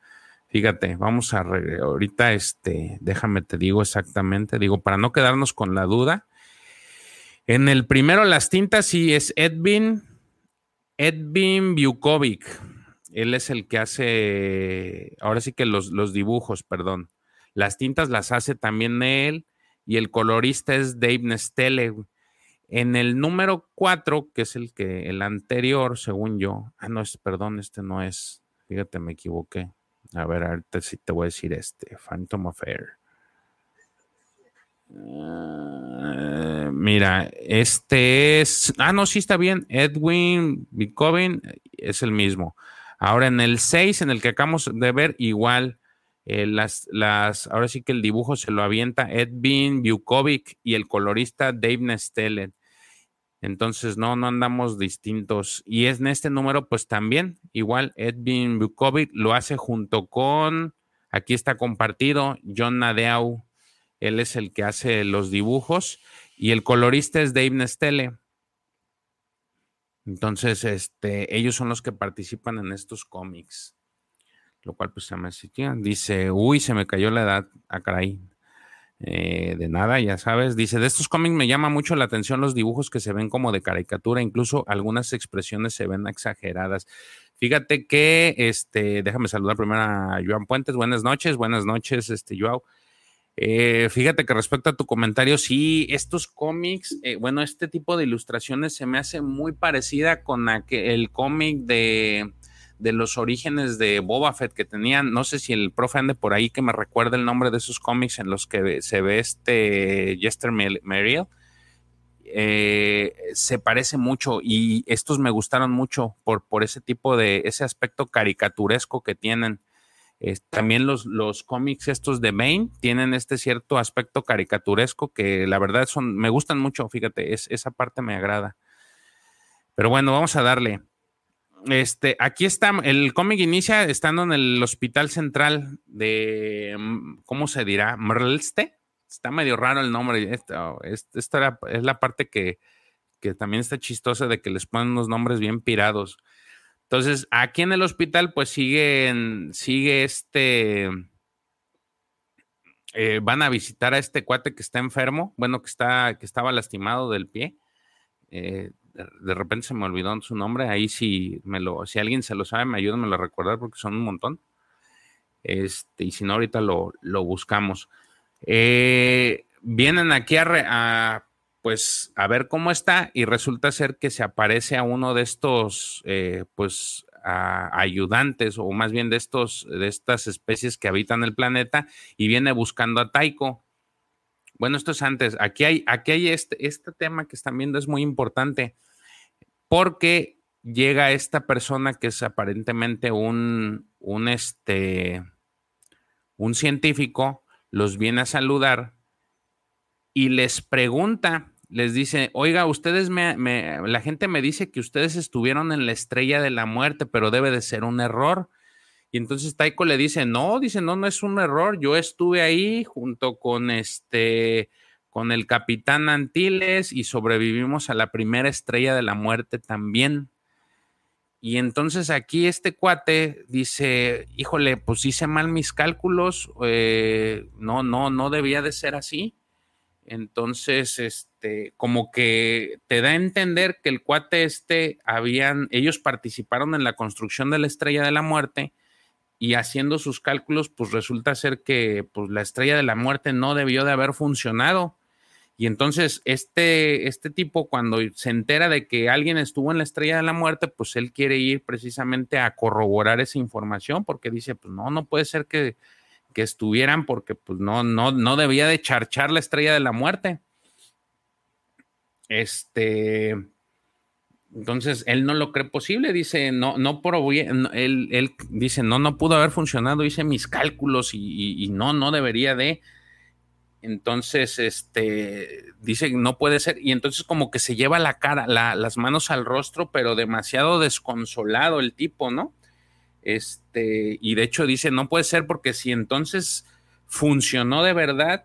Fíjate, vamos a ahorita este, déjame te digo exactamente, digo, para no quedarnos con la duda. En el primero, las tintas sí es Edwin, Edwin Bukovic. Él es el que hace, ahora sí que los, los dibujos, perdón. Las tintas las hace también él y el colorista es Dave Nestelle. En el número 4, que es el que el anterior, según yo, ah, no es, perdón, este no es, fíjate, me equivoqué. A ver, ahorita sí te voy a decir este, Phantom Affair. Uh, mira, este es. Ah, no, sí está bien. Edwin Bitcoin es el mismo. Ahora en el 6, en el que acabamos de ver, igual. Eh, las, las, ahora sí que el dibujo se lo avienta Edwin Bukovic y el colorista Dave Nestelet. Entonces, no, no andamos distintos. Y es en este número, pues también, igual, Edwin Bukovic lo hace junto con, aquí está compartido, John Nadeau. Él es el que hace los dibujos y el colorista es Dave Nestele. Entonces, este, ellos son los que participan en estos cómics. Lo cual, pues, se me Dice, uy, se me cayó la edad. ah, caray. Eh, de nada, ya sabes. Dice, de estos cómics me llama mucho la atención los dibujos que se ven como de caricatura, incluso algunas expresiones se ven exageradas. Fíjate que, este, déjame saludar primero a Joan Puentes. Buenas noches, buenas noches, este, Joao. Eh, fíjate que respecto a tu comentario, sí, estos cómics, eh, bueno, este tipo de ilustraciones se me hace muy parecida con el cómic de de los orígenes de Boba Fett que tenían, no sé si el profe ande por ahí que me recuerde el nombre de esos cómics en los que se ve este Jester Merrill, eh, se parece mucho y estos me gustaron mucho por, por ese tipo de, ese aspecto caricaturesco que tienen. también los, los cómics estos de Bane tienen este cierto aspecto caricaturesco que la verdad son, me gustan mucho, fíjate, es, esa parte me agrada. Pero bueno, vamos a darle. Este, aquí está, el cómic inicia estando en el hospital central de, mm, ¿cómo se dirá? Merlste. Está medio raro el nombre. Esta, esta es la parte que, que también está chistosa de que les ponen unos nombres bien pirados. Entonces, aquí en el hospital, pues siguen, sigue este. Eh, van a visitar a este cuate que está enfermo, bueno, que está, que estaba lastimado del pie. Eh, de repente se me olvidó su nombre, ahí si me lo, si alguien se lo sabe, me ayudan a recordar porque son un montón. Este, y si no, ahorita lo, buscamos. Eh, vienen aquí a, pues a ver cómo está y resulta ser que se aparece a uno de estos eh, pues ayudantes o más bien de estos de estas especies que habitan el planeta y viene buscando a Taiko. Bueno, esto es antes. Aquí hay, aquí hay este, este tema que están viendo, es muy importante, porque llega esta persona que es aparentemente un, un, este, un científico, los viene a saludar y les pregunta, les dice, oiga, ustedes me, la gente me dice que ustedes estuvieron en la estrella de la muerte, pero debe de ser un error. Y entonces Taiko le dice, no, dice, no, no es un error, yo estuve ahí junto con este, con el capitán Antilles y sobrevivimos a la primera estrella de la muerte también. Y entonces aquí este cuate dice, híjole, pues hice mal mis cálculos, eh, no, no, no debía de ser así. Entonces, este, como que te da a entender que el cuate este habían, ellos participaron en la construcción de la estrella de la muerte y haciendo sus cálculos, pues resulta ser que pues, la estrella de la muerte no debió de haber funcionado. Y entonces este, este tipo cuando se entera de que alguien estuvo en la estrella de la muerte, pues él quiere ir precisamente a corroborar esa información porque dice, pues no, no puede ser que, que estuvieran porque pues no, no, no debía de charchar la estrella de la muerte. Este, entonces, él no lo cree posible, dice, no, no él, él, dice, no, no pudo haber funcionado, hice mis cálculos y, no, no debería de. Entonces, este, dice, no puede ser. Y entonces como que se lleva la cara, las manos al rostro, pero demasiado desconsolado el tipo, ¿no? Este, y de hecho dice, no puede ser porque si entonces funcionó de verdad,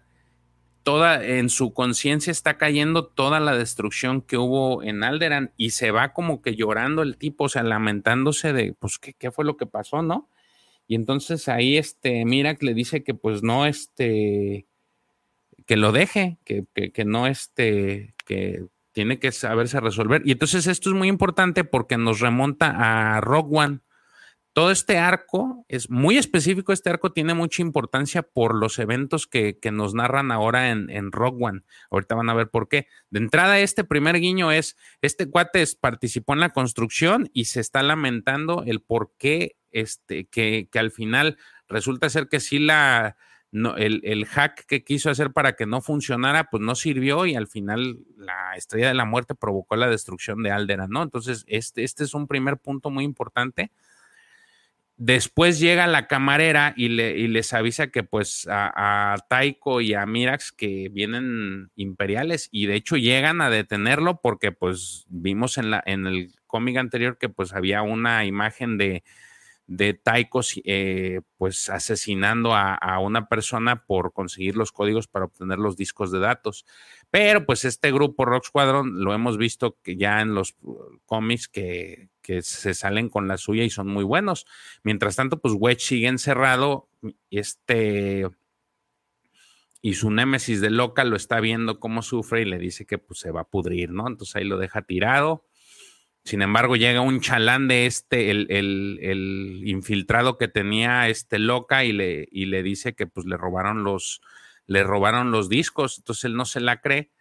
toda en su conciencia está cayendo toda la destrucción que hubo en Alderan y se va como que llorando el tipo, o sea, lamentándose de, pues, ¿qué, qué fue lo que pasó, no? Y entonces ahí este Mirak le dice que pues no, este, que lo deje, que, que, que no, este, que tiene que saberse resolver. Y entonces esto es muy importante porque nos remonta a Rock One, todo este arco es muy específico, este arco tiene mucha importancia por los eventos que, nos narran ahora en, en, Rock One. Ahorita van a ver por qué. De entrada, este primer guiño es, este cuate participó en la construcción y se está lamentando el por qué este, que, que al final resulta ser que sí la, no, el, el, hack que quiso hacer para que no funcionara, pues no sirvió y al final la estrella de la muerte provocó la destrucción de Alderan, ¿no? Entonces, este, este es un primer punto muy importante. Después llega la camarera y, le, y les avisa que pues a, Taiko y a Mirax que vienen imperiales y de hecho llegan a detenerlo porque pues vimos en, la, en el cómic anterior que pues había una imagen de, de Taiko eh, pues asesinando a, una persona por conseguir los códigos para obtener los discos de datos. Pero pues este grupo Rock Squadron lo hemos visto que ya en los uh, cómics que, que se salen con la suya y son muy buenos. Mientras tanto, pues Wedge sigue encerrado y este y su némesis de loca lo está viendo cómo sufre y le dice que pues se va a pudrir, ¿no? Entonces ahí lo deja tirado sin embargo, llega un chalán de este, el, el, el, infiltrado que tenía este loca y le, y le dice que pues le robaron los, le robaron los discos. Entonces él no se la cree,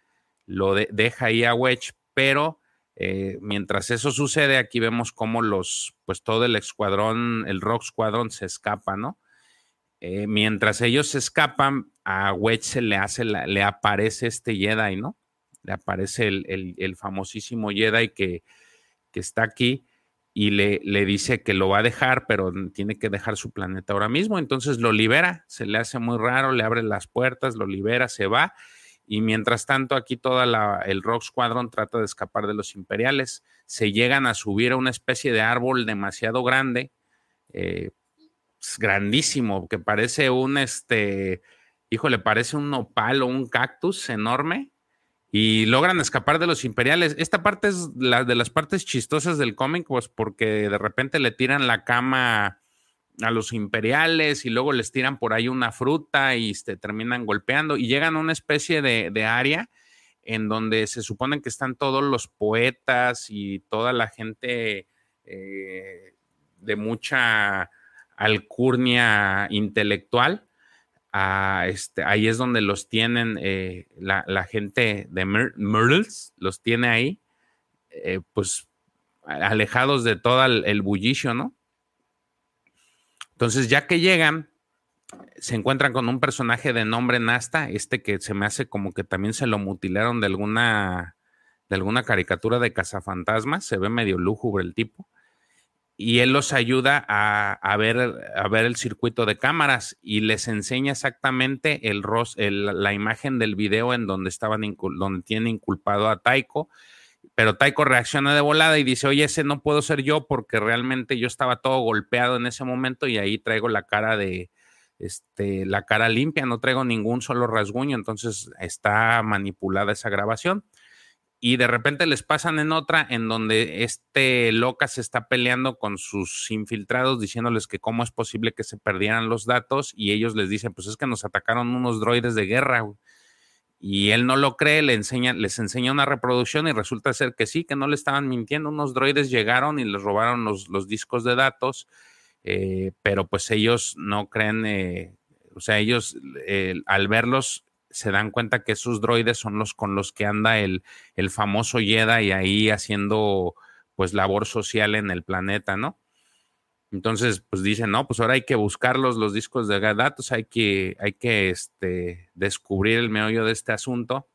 lo de, deja ahí a Wedge, pero eh, mientras eso sucede, aquí vemos cómo los, pues todo el escuadrón, el Rock Squadron se escapa, ¿no? Eh, mientras ellos se escapan, a Wedge se le hace, la, le aparece este Jedi, ¿no? Le aparece el, el, el famosísimo Jedi que que está aquí y le, le, dice que lo va a dejar, pero tiene que dejar su planeta ahora mismo. Entonces lo libera, se le hace muy raro, le abre las puertas, lo libera, se va. Y mientras tanto, aquí toda la, el Rock Squadron trata de escapar de los imperiales. Se llegan a subir a una especie de árbol demasiado grande, eh, grandísimo, que parece un, este, híjole, parece un nopal o un cactus enorme y logran escapar de los imperiales. Esta parte es la de las partes chistosas del cómic, pues porque de repente le tiran la cama a los imperiales y luego les tiran por ahí una fruta y terminan golpeando y llegan a una especie de, de área en donde se supone que están todos los poetas y toda la gente eh, de mucha alcurnia intelectual este, ahí es donde los tienen eh, la, gente de Myrtles, los tiene ahí, eh, pues alejados de todo el, el, bullicio, ¿no? Entonces, ya que llegan, se encuentran con un personaje de nombre Nasta, este que se me hace como que también se lo mutilaron de alguna, de alguna caricatura de cazafantasmas, se ve medio lúgubre el tipo y él los ayuda a, ver el circuito de cámaras y les enseña exactamente el, el, la imagen del video en donde estaban donde tiene inculpado a Taiko. Pero Taiko reacciona de volada y dice, oye, ese no puedo ser yo porque realmente yo estaba todo golpeado en ese momento y ahí traigo la cara de, este, la cara limpia, no traigo ningún solo rasguño, entonces está manipulada esa grabación y de repente les pasan en otra en donde este loca se está peleando con sus infiltrados diciéndoles que cómo es posible que se perdieran los datos y ellos les dicen, pues es que nos atacaron unos droides de guerra. Y él no lo cree, le enseña, les enseña una reproducción y resulta ser que sí, que no le estaban mintiendo, unos droides llegaron y les robaron los, los discos de datos, eh, pero pues ellos no creen, eh, o sea, ellos eh, al verlos se dan cuenta que esos droides son los con los que anda el, el famoso Jedi ahí haciendo pues labor social en el planeta, ¿no? Entonces, pues dicen, no, pues ahora hay que buscarlos, los discos de datos, hay que, hay que este, descubrir el meollo de este asunto.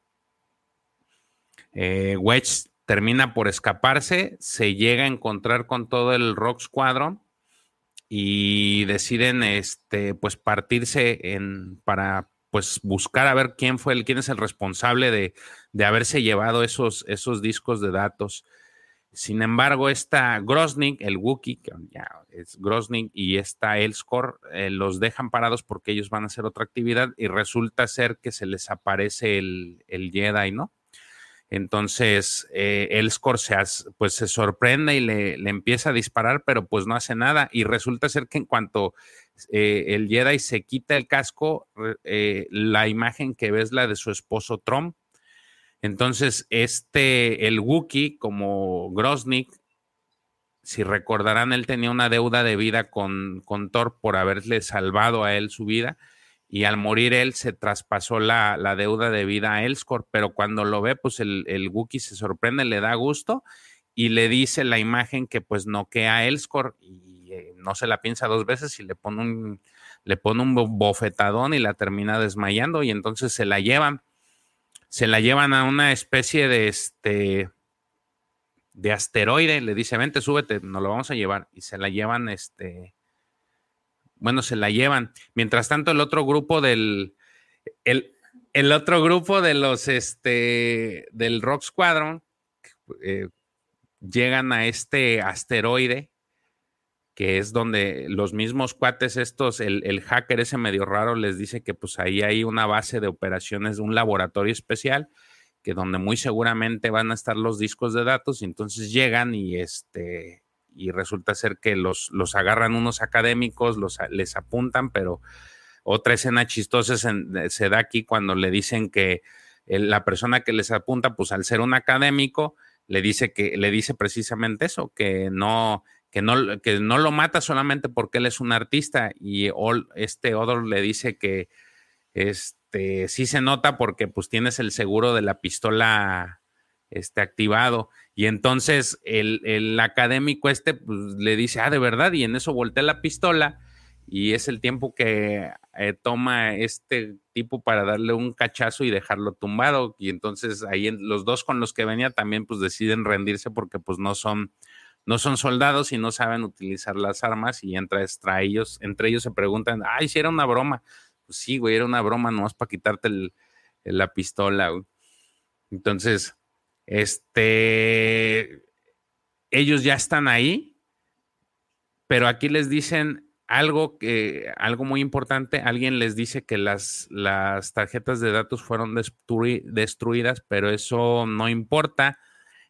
Eh, Wedge termina por escaparse, se llega a encontrar con todo el Rock Squadron y deciden, este, pues partirse en, para, pues buscar a ver quién fue el, quién es el responsable de, de haberse llevado esos, esos discos de datos. Sin embargo, esta Grosnik, el Wookiee, que ya es Grosnik, y esta Elscore, eh, los dejan parados porque ellos van a hacer otra actividad y resulta ser que se les aparece el, el Jedi, ¿no? Entonces, eh, Elscore se, pues, se sorprende y le, le, empieza a disparar, pero pues no hace nada. Y resulta ser que en cuanto eh, el Jedi se quita el casco, eh, la imagen que ves la de su esposo Trump. Entonces, este, el Wookiee, como Grosnik, si recordarán, él tenía una deuda de vida con, con Thor por haberle salvado a él su vida y al morir él se traspasó la, la, deuda de vida a Elskor, pero cuando lo ve, pues el, el Wookiee se sorprende, le da gusto y le dice la imagen que pues noquea a Elskor eh, no se la piensa dos veces y le pone un, le pone un bofetadón y la termina desmayando y entonces se la llevan, se la llevan a una especie de este de asteroide, le dice, vente, súbete, nos lo vamos a llevar y se la llevan este bueno, se la llevan. Mientras tanto, el otro grupo del, el, el otro grupo de los, este, del Rock Squadron, eh, llegan a este asteroide, que es donde los mismos cuates estos, el, el, hacker ese medio raro les dice que pues ahí hay una base de operaciones, un laboratorio especial, que donde muy seguramente van a estar los discos de datos, y entonces llegan y este y resulta ser que los, los agarran unos académicos, los, les apuntan, pero otra escena chistosa se, da aquí cuando le dicen que la persona que les apunta, pues al ser un académico, le dice que le dice precisamente eso, que no que no, que no lo mata solamente porque él es un artista y este Odor le dice que este sí se nota porque pues tienes el seguro de la pistola este, activado y entonces el, académico este pues, le dice, ah, de verdad, y en eso voltea la pistola y es el tiempo que eh, toma este tipo para darle un cachazo y dejarlo tumbado. Y entonces ahí los dos con los que venía también pues deciden rendirse porque pues no son, no son soldados y no saben utilizar las armas y entre, ellos, entre ellos se preguntan, ay, si era una broma. Pues sí, güey, era una broma nomás para quitarte la pistola. Entonces, este, ellos ya están ahí, pero aquí les dicen algo que, algo muy importante, alguien les dice que las, las tarjetas de datos fueron destruidas, pero eso no importa,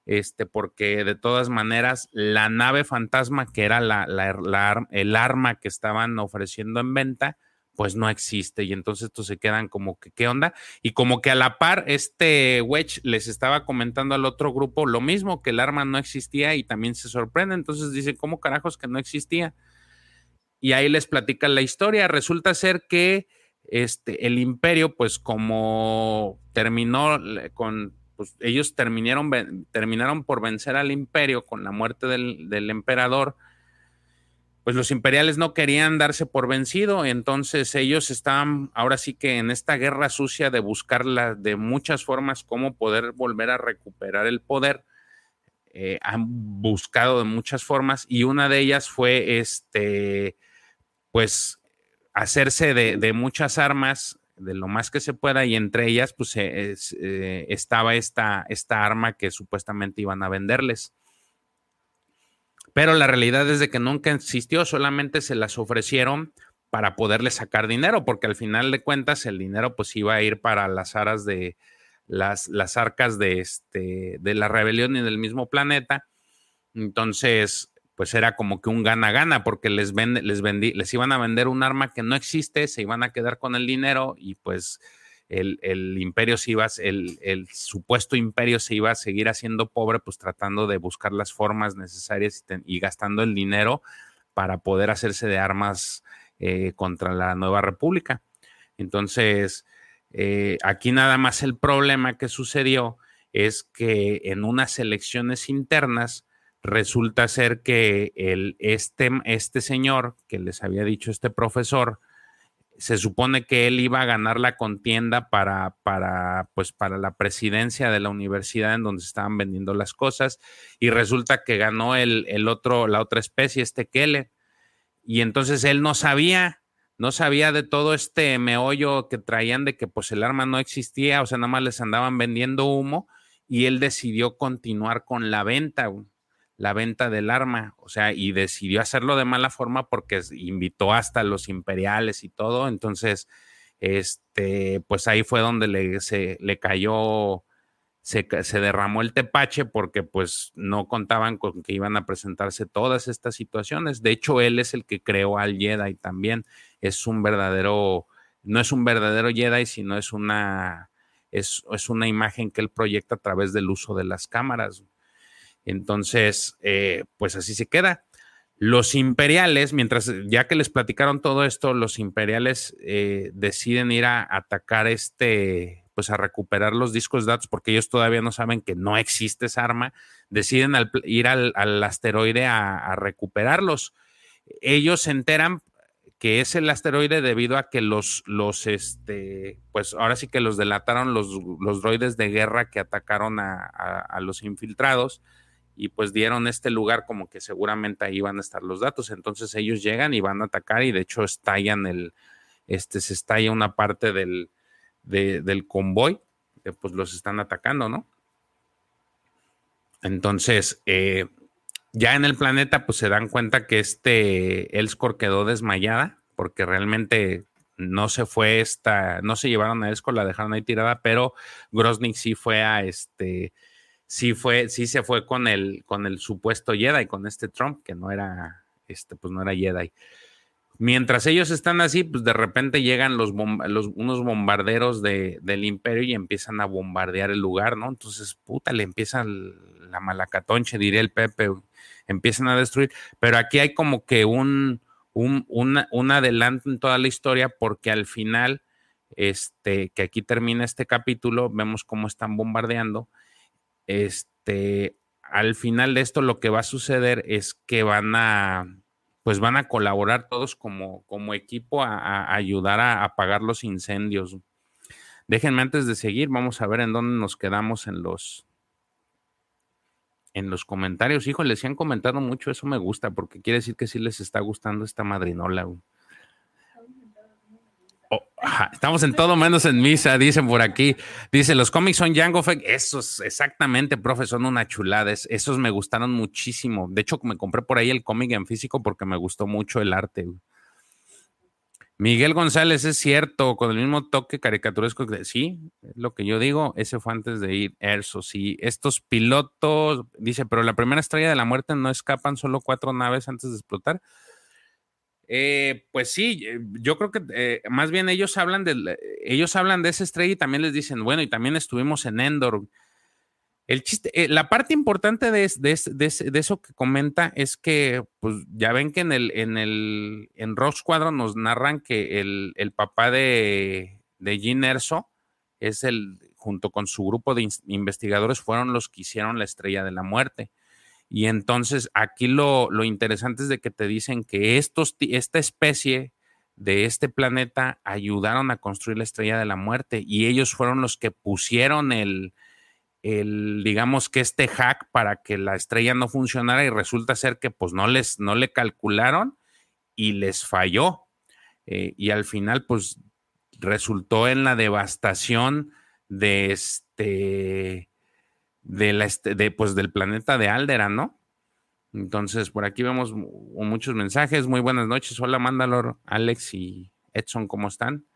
este, porque de todas maneras la nave fantasma, que era la, el arma que estaban ofreciendo en venta, pues no existe. Y entonces estos se quedan como que, ¿qué onda? Y como que a la par, este Wedge les estaba comentando al otro grupo lo mismo, que el arma no existía y también se sorprende. Entonces dice, ¿cómo carajos que no existía? Y ahí les platica la historia. Resulta ser que este, el imperio, pues como terminó con, pues ellos terminaron, terminaron por vencer al imperio con la muerte del, emperador pues los imperiales no querían darse por vencido, entonces ellos estaban ahora sí que en esta guerra sucia de buscarla de muchas formas cómo poder volver a recuperar el poder. Eh, han buscado de muchas formas y una de ellas fue este, pues hacerse de, muchas armas de lo más que se pueda y entre ellas pues eh, estaba esta, esta arma que supuestamente iban a venderles pero la realidad es de que nunca existió, solamente se las ofrecieron para poderle sacar dinero, porque al final de cuentas el dinero pues iba a ir para las aras de las, las arcas de, este, de la rebelión y del mismo planeta. Entonces, pues era como que un gana-gana, porque les, vende, les, vendí, les iban a vender un arma que no existe, se iban a quedar con el dinero y pues el, imperio se iba, el, el, supuesto imperio se iba a seguir haciendo pobre, pues tratando de buscar las formas necesarias y, gastando el dinero para poder hacerse de armas eh, contra la nueva república. Entonces, eh, aquí nada más el problema que sucedió es que en unas elecciones internas resulta ser que el, este, este señor que les había dicho este profesor, se supone que él iba a ganar la contienda para, para, pues, para la presidencia de la universidad en donde se estaban vendiendo las cosas y resulta que ganó el, el otro, la otra especie, este Kele. Y entonces él no sabía, no sabía de todo este meollo que traían de que pues el arma no existía, o sea, nada más les andaban vendiendo humo y él decidió continuar con la venta la venta del arma, o sea, y decidió hacerlo de mala forma porque invitó hasta los imperiales y todo, entonces, este, pues ahí fue donde le, se, le cayó, se, se, derramó el tepache porque pues no contaban con que iban a presentarse todas estas situaciones. De hecho, él es el que creó al Jedi también, es un verdadero, no es un verdadero Jedi, sino es una... Es, es una imagen que él proyecta a través del uso de las cámaras. Entonces, eh, pues así se queda. Los imperiales, mientras ya que les platicaron todo esto, los imperiales eh, deciden ir a atacar este, pues a recuperar los discos de datos porque ellos todavía no saben que no existe esa arma, deciden ir al, asteroide a, recuperarlos. ellos se enteran que es el asteroide debido a que los, los, este, pues ahora sí que los delataron los, los droides de guerra que atacaron a, los infiltrados y pues dieron este lugar como que seguramente ahí van a estar los datos. Entonces ellos llegan y van a atacar y de hecho estallan el, este, se estalla una parte del, del convoy, pues los están atacando, ¿no? Entonces, eh, ya en el planeta, pues se dan cuenta que este Elskor quedó desmayada, porque realmente no se fue esta, no se llevaron a Elskor, la dejaron ahí tirada, pero Grosnik sí fue a este, sí fue, sí se fue con el, con el supuesto Jedi, con este Trump, que no era, este, pues no era Jedi. Mientras ellos están así, pues de repente llegan los, unos bombarderos del imperio y empiezan a bombardear el lugar, ¿no? Entonces, puta, le empieza la malacatonche, diría el Pepe, empiezan a destruir. Pero aquí hay como que un, un, un adelanto en toda la historia porque al final, este, que aquí termina este capítulo, vemos cómo están bombardeando. Este, al final de esto lo que va a suceder es que van a pues van a colaborar todos como, como equipo a, ayudar a apagar los incendios. Déjenme antes de seguir, vamos a ver en dónde nos quedamos en los en los comentarios. Híjole, si han comentado mucho, eso me gusta, porque quiere decir que sí les está gustando esta madrinola. Estamos en todo menos en misa, dicen por aquí. Dice, los cómics son Django Fett. Esos, exactamente, profe, son una chulada. esos me gustaron muchísimo. De hecho, me compré por ahí el cómic en físico porque me gustó mucho el arte. Miguel González, es cierto, con el mismo toque caricaturesco que sí, es lo que yo digo, ese fue antes de ir Erso, sí. Estos pilotos, dice, pero la primera estrella de la muerte no escapan solo cuatro naves antes de explotar. Eh, pues sí, eh, yo creo que eh, más bien ellos hablan de ellos hablan de esa estrella y también les dicen, bueno, y también estuvimos en Endor. El chiste, la parte importante de, eso que comenta es que, pues ya ven que en el, en el, en Rock nos narran que el, papá de, de Gene Erso es el, junto con su grupo de investigadores, fueron los que hicieron la estrella de la muerte. Y entonces aquí lo, interesante es de que te dicen que estos, esta especie de este planeta ayudaron a construir la estrella de la muerte y ellos fueron los que pusieron el, el, digamos que este hack para que la estrella no funcionara y resulta ser que pues no les, no le calcularon y les falló. Eh, y al final pues resultó en la devastación de este, de la, de, pues, del planeta de Aldera, ¿no? Entonces, por aquí vemos muchos mensajes. Muy buenas noches. Hola, Mandalor, Alex y Edson, ¿cómo están?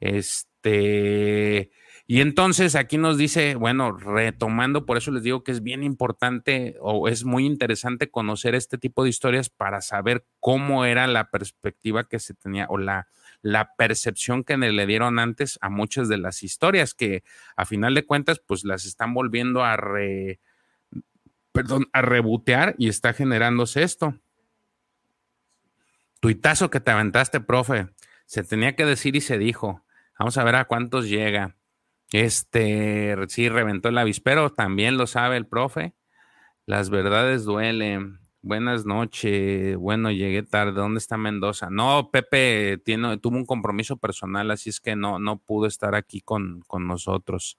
Este, y entonces aquí nos dice, bueno, retomando, por eso les digo que es bien importante o es muy interesante conocer este tipo de historias para saber cómo era la perspectiva que se tenía o la, la percepción que le dieron antes a muchas de las historias que a final de cuentas pues las están volviendo a re, perdón, a rebotear y está generándose esto. Tuitazo que te aventaste, profe. Se tenía que decir y se dijo. Vamos a ver a cuántos llega. Este, sí, reventó el avispero, también lo sabe el profe. Las verdades duelen. Buenas noches. Bueno, llegué tarde. ¿Dónde está Mendoza? No, Pepe tiene, tuvo un compromiso personal, así es que no, no pudo estar aquí con, con nosotros.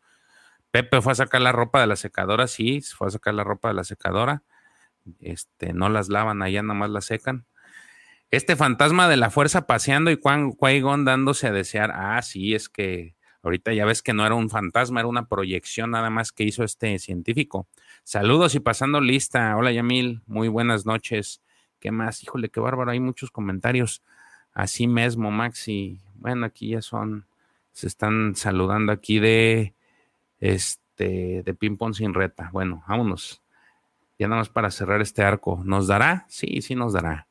Pepe fue a sacar la ropa de la secadora, sí, fue a sacar la ropa de la secadora. Este, no las lavan allá, nada más las secan. Este fantasma de la fuerza paseando y qui dándose a desear. Ah, sí, es que ahorita ya ves que no era un fantasma, era una proyección nada más que hizo este científico. Saludos y pasando lista. Hola Yamil, muy buenas noches. ¿Qué más? Híjole, qué bárbaro, hay muchos comentarios. Así mismo, Maxi. Bueno, aquí ya son, se están saludando aquí de este de ping pong sin reta. Bueno, vámonos. Ya nada más para cerrar este arco. ¿Nos dará? Sí, sí nos dará.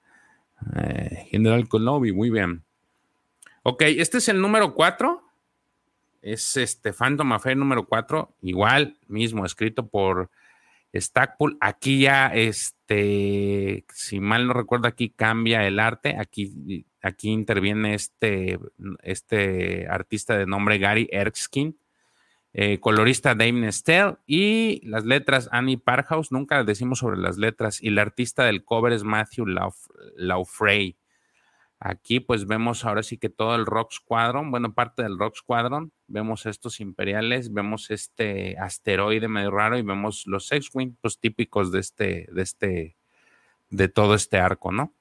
Eh, General Colobi, muy bien. Ok, este es el número 4. Es este Phantom Affair número 4. Igual, mismo, escrito por Stackpool. Aquí ya, este, si mal no recuerdo, aquí cambia el arte. Aquí, aquí interviene este, este artista de nombre Gary Erskine. eh, colorista Dave Nestel y las letras Annie Parkhouse, nunca decimos sobre las letras, y el artista del cover es Matthew Laufrey. Aquí pues vemos ahora sí que todo el Rock Squadron, bueno, parte del Rock Squadron, vemos estos imperiales, vemos este asteroide medio raro y vemos los X-Wing, pues típicos de este, de este, de todo este arco, ¿no?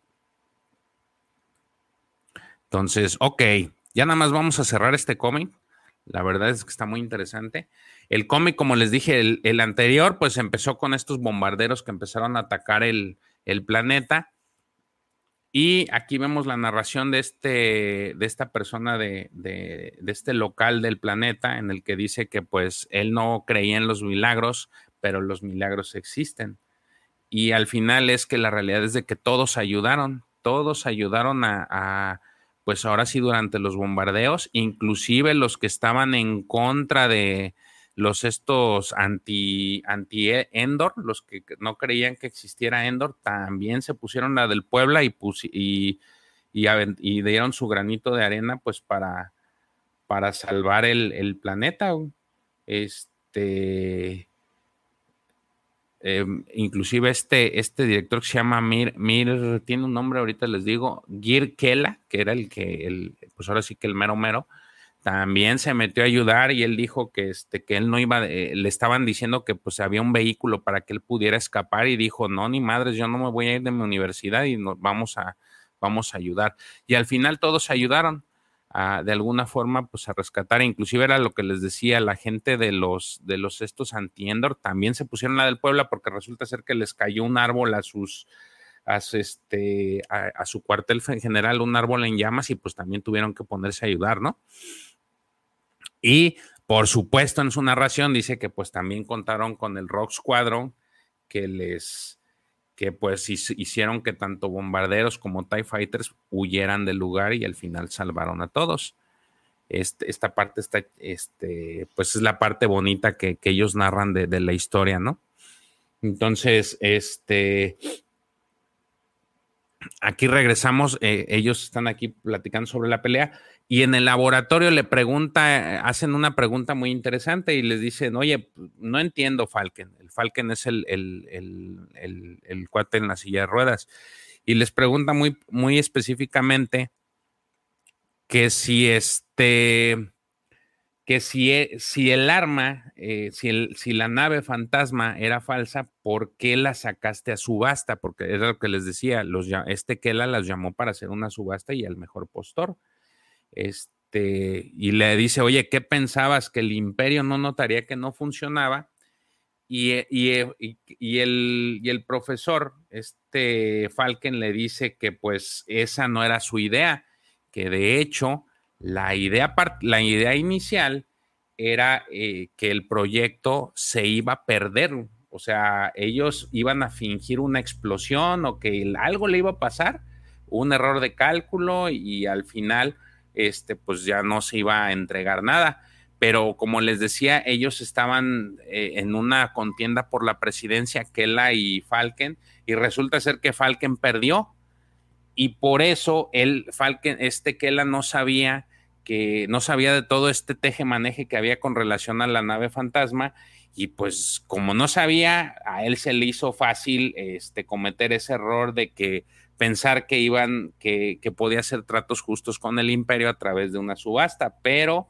Entonces, ok, ya nada más vamos a cerrar este cómic. La verdad es que está muy interesante. El cómic, como les dije, el, anterior, pues empezó con estos bombarderos que empezaron a atacar el, planeta. Y aquí vemos la narración de, este, de esta persona de, de, este local del planeta en el que dice que pues él no creía en los milagros, pero los milagros existen. Y al final es que la realidad es de que todos ayudaron, todos ayudaron a pues ahora sí durante los bombardeos, inclusive los que estaban en contra de los estos anti, anti Endor, los que no creían que existiera Endor, también se pusieron la del Puebla y, y, y, dieron su granito de arena pues para, para salvar el, el planeta. Este, Em, inclusive este, este director que se llama Mir, Mir, tiene un nombre, ahorita les digo, Gir Kela, que era el que, el, pues ahora sí que el mero mero, también se metió a ayudar y él dijo que, este, que él no iba, le estaban diciendo que pues había un vehículo para que él pudiera escapar y dijo, no, ni madres, yo no me voy a ir de mi universidad y nos vamos a, vamos a ayudar. Y al final todos ayudaron de alguna forma pues a rescatar, inclusive era lo que les decía, la gente de los de los estos anti-Endor también se pusieron la del Puebla porque resulta ser que les cayó un árbol a sus a su, este, a, su cuartel general, un árbol en llamas y pues también tuvieron que ponerse a ayudar, ¿no? Y por supuesto en su narración dice que pues también contaron con el Rock Squadron que les que pues hicieron que tanto bombarderos como TIE Fighters huyeran del lugar y al final salvaron a todos. Este, esta parte está, este, pues es la parte bonita que, ellos narran de, la historia, ¿no? Entonces, este, aquí regresamos, eh, ellos están aquí platicando sobre la pelea y en el laboratorio le pregunta, hacen una pregunta muy interesante y les dicen, oye, no entiendo Falken. El Falken es el, el, cuate en la silla de ruedas. Y les pregunta muy, muy específicamente que si este, que si, e, si el arma, eh, si, el, si la nave fantasma era falsa, ¿por qué la sacaste a subasta? Porque era lo que les decía, los, este Kela las llamó para hacer una subasta y el mejor postor. Este, y le dice, oye, ¿qué pensabas? Que el imperio no notaría que no funcionaba. Y, eh, eh, y, el, y, el, profesor, este Falken, le dice que pues esa no era su idea, que de hecho la idea, la idea inicial era eh, que el proyecto se iba a perder, o sea, ellos iban a fingir una explosión o que algo le iba a pasar, un error de cálculo y al final este, pues ya no se iba a entregar nada. Pero como les decía, ellos estaban eh, en una contienda por la presidencia, Kela y Falken, y resulta ser que Falken perdió. Y por eso él, Falken, este Kela no sabía que no sabía de todo este teje-maneje que había con relación a la nave fantasma. Y pues como no sabía, a él se le hizo fácil este, cometer ese error de que pensar que iban, que, que podía hacer tratos justos con el imperio a través de una subasta, pero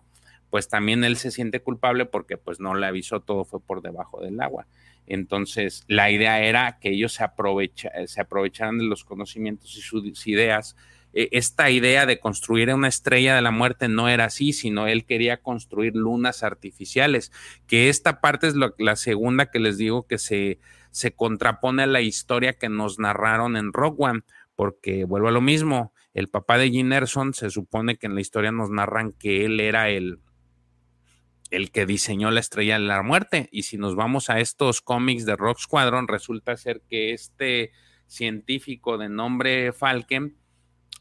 pues también él se siente culpable porque pues no le avisó, todo fue por debajo del agua. Entonces, la idea era que ellos se, aprovecha, se aprovecharan de los conocimientos y sus ideas. E, esta idea de construir una estrella de la muerte no era así, sino él quería construir lunas artificiales, que esta parte es la segunda que les digo que se, se contrapone a la historia que nos narraron en Rock One, porque vuelvo a lo mismo, el papá de Gene Erson se supone que en la historia nos narran que él era el, el que diseñó la estrella de la muerte. Y si nos vamos a estos cómics de Rock Squadron, resulta ser que este científico de nombre Falken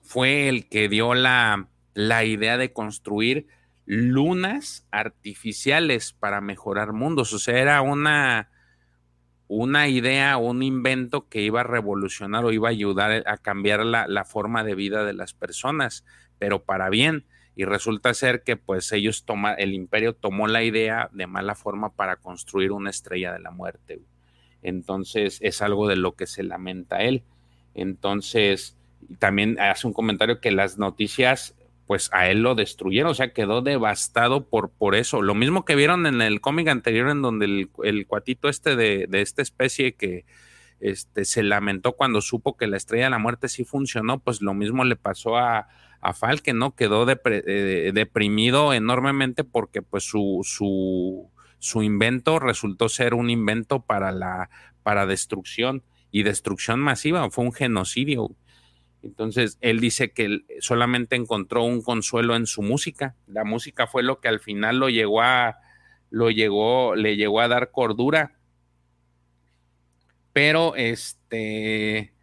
fue el que dio la, la idea de construir lunas artificiales para mejorar mundos. O sea, era una una idea un invento que iba a revolucionar o iba a ayudar a cambiar la, forma de vida de las personas, pero para bien. y resulta ser que pues ellos toma, el imperio tomó la idea de mala forma para construir una estrella de la muerte. Entonces es algo de lo que se lamenta él. Entonces también hace un comentario que las noticias pues a él lo destruyeron, o sea, quedó devastado por, por eso. Lo mismo que vieron en el cómic anterior en donde el, cuatito este de, de, esta especie que este, se lamentó cuando supo que la estrella de la muerte sí funcionó, pues lo mismo le pasó a, a Falken, ¿no? Quedó eh, deprimido enormemente porque pues su, su, su invento resultó ser un invento para la para destrucción y destrucción masiva, fue un genocidio. Entonces, él dice que solamente encontró un consuelo en su música. La música fue lo que al final lo llegó a, lo llegó, le llegó a dar cordura. Pero, este,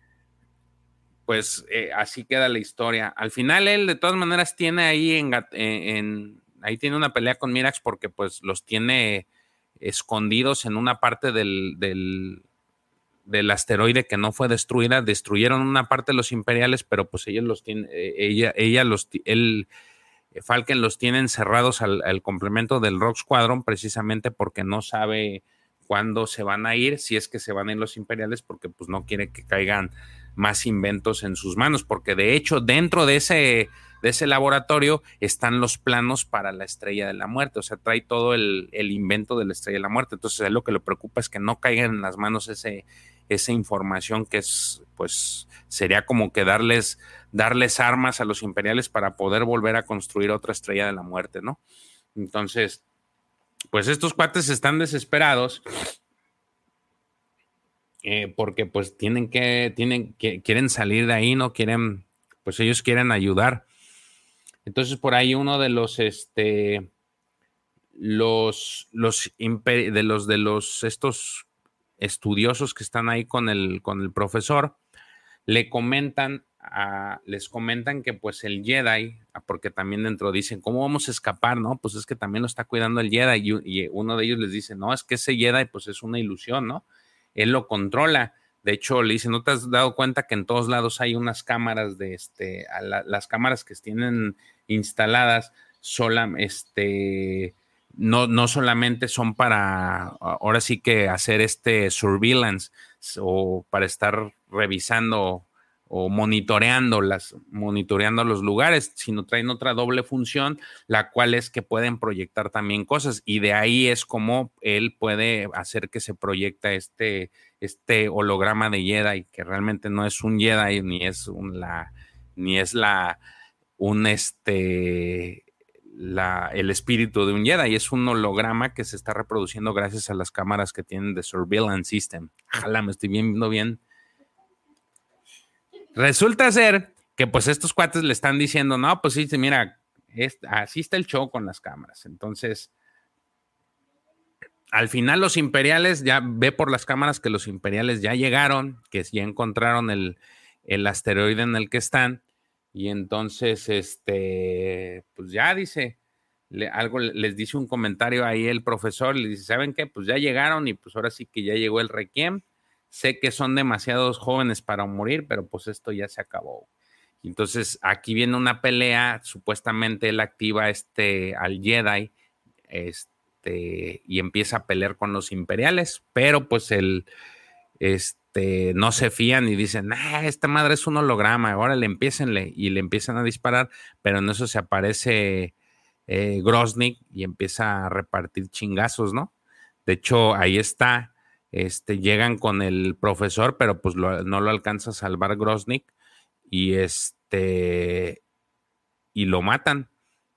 pues eh, así queda la historia. Al final, él de todas maneras tiene ahí en, en, ahí tiene una pelea con Mirax porque pues los tiene escondidos en una parte del, del del asteroide que no fue destruida, destruyeron una parte de los imperiales, pero pues ellos los tienen, eh, ella, ella los, él, eh, Falken los tiene encerrados al, complemento del Rock Squadron precisamente porque no sabe cuándo se van a ir, si es que se van a ir los imperiales, porque pues no quiere que caigan más inventos en sus manos, porque de hecho dentro de ese, de ese laboratorio están los planos para la estrella de la muerte, o sea, trae todo el, el invento de la estrella de la muerte, entonces lo que le preocupa es que no caigan en las manos ese, esa información que es, pues, sería como que darles, darles armas a los imperiales para poder volver a construir otra estrella de la muerte, ¿no? Entonces, pues estos cuates están desesperados eh, porque pues tienen que, tienen que, quieren salir de ahí, no quieren, pues ellos quieren ayudar. Entonces por ahí uno de los, este, los, los, de los, de los, estos estudiosos que están ahí con el, con el profesor, le comentan, a, les comentan que pues el Jedi, ah, porque también dentro dicen, ¿cómo vamos a escapar? No, pues es que también lo está cuidando el Jedi y, uno de ellos les dice, no, es que ese Jedi pues es una ilusión, ¿no? Él lo controla. De hecho, le dice, ¿no te has dado cuenta que en todos lados hay unas cámaras de este, las cámaras que tienen instaladas, sola, este, no, no solamente son para, ahora sí que hacer este surveillance o para estar revisando o monitoreando las monitoreando los lugares, sino traen otra doble función, la cual es que pueden proyectar también cosas y de ahí es como él puede hacer que se proyecta este este holograma de Jedi que realmente no es un Jedi ni es un la ni es la un este el espíritu de un Jedi. Es un holograma que se está reproduciendo gracias a las cámaras que tienen de Surveillance System. Ojalá me estoy viendo bien. Resulta ser que pues estos cuates le están diciendo, no, pues sí, mira, así está el show con las cámaras. Entonces, al final los imperiales, ya ve por las cámaras que los imperiales ya llegaron, que ya encontraron el asteroide en el que están y entonces, este, pues ya dice, algo les dice un comentario ahí el profesor, le dice, ¿saben qué? Pues ya llegaron y pues ahora sí que ya llegó el requiem. Sé que son demasiados jóvenes para morir, pero pues esto ya se acabó. Entonces aquí viene una pelea, supuestamente él activa este al Jedi, este, y empieza a pelear con los imperiales, pero pues el, este, este, no se fían y dicen, ah, esta madre es un holograma, ahora le empiecenle y le empiezan a disparar, pero en eso se aparece eh, Grosnik y empieza a repartir chingazos, ¿no? De hecho, ahí está, este, llegan con el profesor, pero pues no lo alcanza a salvar Grosnik y este, y lo matan.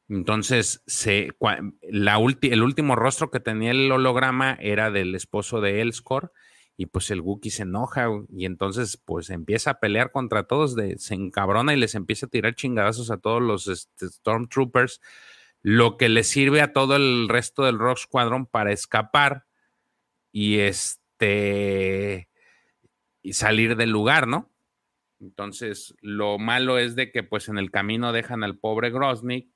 Entonces, se, la el último rostro que tenía el holograma era del esposo de Elskor y pues el Wookiee se enoja y entonces pues empieza a pelear contra todos, de, se encabrona y les empieza a tirar chingadazos a todos los este, Stormtroopers, lo que le sirve a todo el resto del Rock Squadron para escapar y este y salir del lugar, ¿no? Entonces, lo malo es de que pues en el camino dejan al pobre Grosnik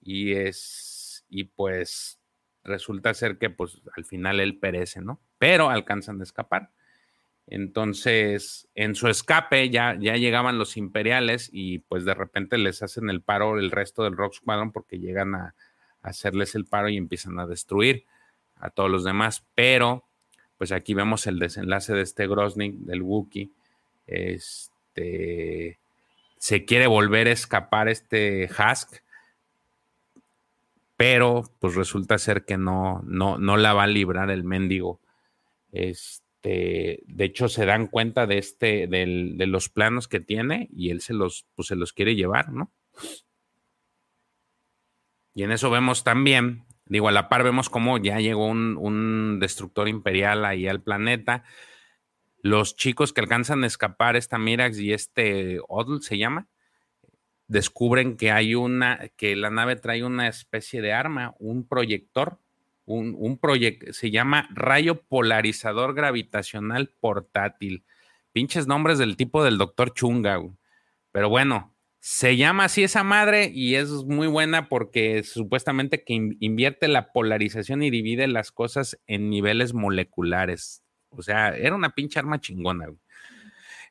y es y pues resulta ser que pues al final él perece, ¿no? Pero alcanzan a escapar. Entonces, en su escape ya, ya llegaban los imperiales y pues de repente les hacen el paro el resto del Rock Squadron porque llegan a, hacerles el paro y empiezan a destruir a todos los demás. Pero, pues aquí vemos el desenlace de este Grosnik, del Wookiee. Este, se quiere volver a escapar este Husk, pero pues resulta ser que no, no, no la va a librar el mendigo. Este, de hecho, se dan cuenta de este, de los planos que tiene y él se los, pues, se los quiere llevar, ¿no? Y en eso vemos también, digo, a la par vemos cómo ya llegó un, destructor imperial ahí al planeta. Los chicos que alcanzan a escapar, esta Mirax y este Odl se llama, descubren que hay una, que la nave trae una especie de arma, un proyector, un, un se llama rayo polarizador gravitacional portátil. Pinches nombres del tipo del doctor Chunga, pero bueno, se llama así esa madre y es muy buena porque supuestamente que invierte la polarización y divide las cosas en niveles moleculares. O sea, era una pinche arma chingona.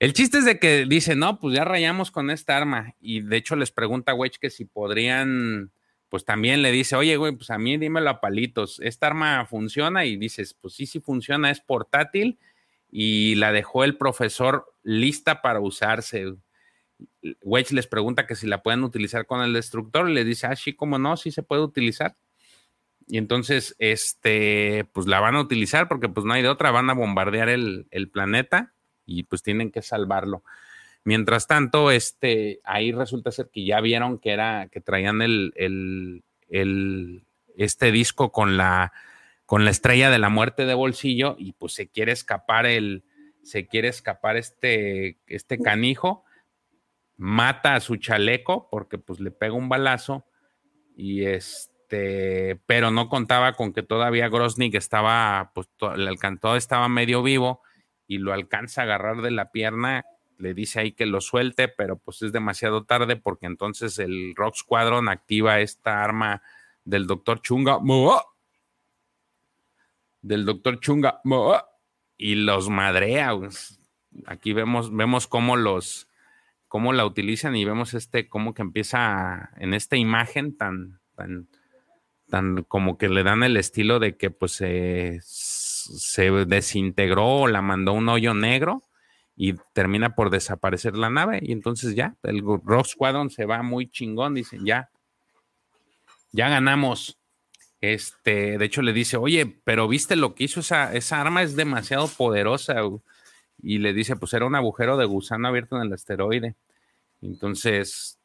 El chiste es de que dice, no, pues ya rayamos con esta arma. Y de hecho les pregunta a Wedge que si podrían, pues también le dice, oye, güey, pues a mí dímelo a palitos. ¿Esta arma funciona? Y dices, pues sí, sí funciona, es portátil. Y la dejó el profesor lista para usarse. Wedge les pregunta que si la pueden utilizar con el destructor y le dice, ah, sí, cómo no, sí se puede utilizar. Y entonces, este, pues la van a utilizar porque pues no hay de otra, van a bombardear el, planeta y pues tienen que salvarlo. Mientras tanto, este, ahí resulta ser que ya vieron que era, que traían el, el, el, este disco con la, con la estrella de la muerte de bolsillo y pues se quiere escapar el, se quiere escapar este, este canijo mata a su chaleco porque pues le pega un balazo y este, pero no contaba con que todavía Grosnik estaba, pues el alcantado estaba medio vivo y lo alcanza a agarrar de la pierna, le dice ahí que lo suelte, pero pues es demasiado tarde porque entonces el Rock Squadron activa esta arma del doctor Chunga, del doctor Chunga, y los madrea. Aquí vemos, vemos cómo los, cómo la utilizan y vemos este, cómo que empieza en esta imagen tan, tan, tan como que le dan el estilo de que pues se desintegró o la mandó un hoyo negro y termina por desaparecer la nave y entonces ya, el Rock Squadron se va muy chingón, dicen, ya, ya ganamos. Este, de hecho le dice, oye, pero viste lo que hizo esa, esa arma es demasiado poderosa y le dice, pues era un agujero de gusano abierto en el asteroide. Entonces,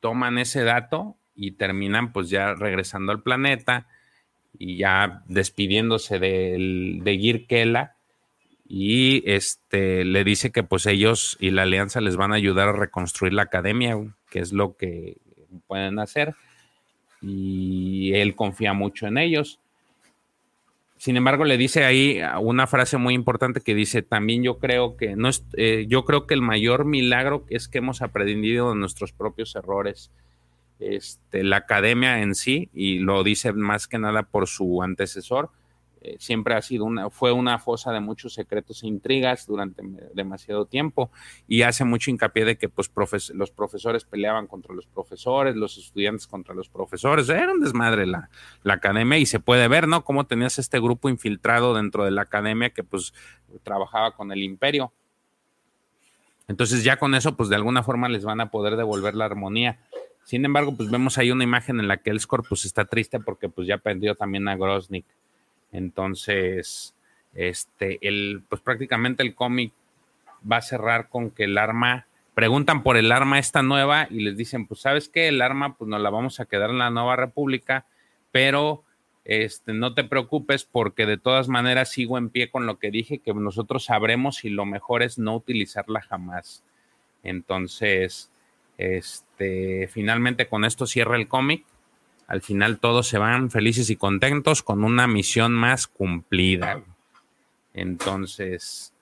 toman ese dato y terminan pues ya regresando al planeta y ya despidiéndose de, de Girkela y este le dice que pues ellos y la alianza les van a ayudar a reconstruir la academia, que es lo que pueden hacer y él confía mucho en ellos. Sin embargo, le dice ahí una frase muy importante que dice, también yo creo que no es, eh, yo creo que el mayor milagro es que hemos aprendido de nuestros propios errores. Este, la academia en sí, y lo dice más que nada por su antecesor, eh, siempre ha sido una, fue una fosa de muchos secretos e intrigas durante demasiado tiempo y hace mucho hincapié de que pues los profesores peleaban contra los profesores, los estudiantes contra los profesores, era un desmadre la, la academia y se puede ver, ¿no? Cómo tenías este grupo infiltrado dentro de la academia que pues trabajaba con el imperio. Entonces ya con eso pues de alguna forma les van a poder devolver la armonía. Sin embargo, pues vemos ahí una imagen en la que el pues está triste porque pues ya perdió también a Groznik. Entonces, este, el, pues prácticamente el cómic va a cerrar con que el arma, preguntan por el arma esta nueva y les dicen, pues sabes qué, el arma pues nos la vamos a quedar en la nueva república, pero este, no te preocupes porque de todas maneras sigo en pie con lo que dije, que nosotros sabremos y lo mejor es no utilizarla jamás. Entonces, este, finalmente con esto cierra el cómic al final todos se van felices y contentos con una misión más cumplida. Entonces,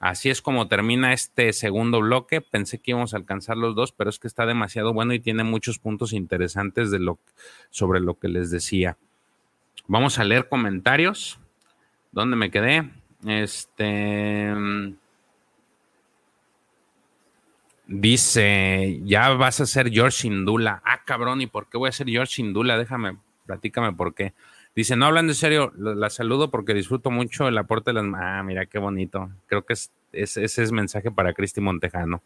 así es como termina este segundo bloque. Pensé que íbamos a alcanzar los dos, pero es que está demasiado bueno y tiene muchos puntos interesantes de lo, sobre lo que les decía. Vamos a leer comentarios. ¿Dónde me quedé? Este. Dice, ya vas a ser George Indula. Ah, cabrón, ¿y por qué voy a ser George Indula? Déjame, platícame por qué. Dice, no hablan de serio, la saludo porque disfruto mucho el aporte de las... Ah, mira qué bonito. Creo que es, ese es mensaje para Cristi Montejano.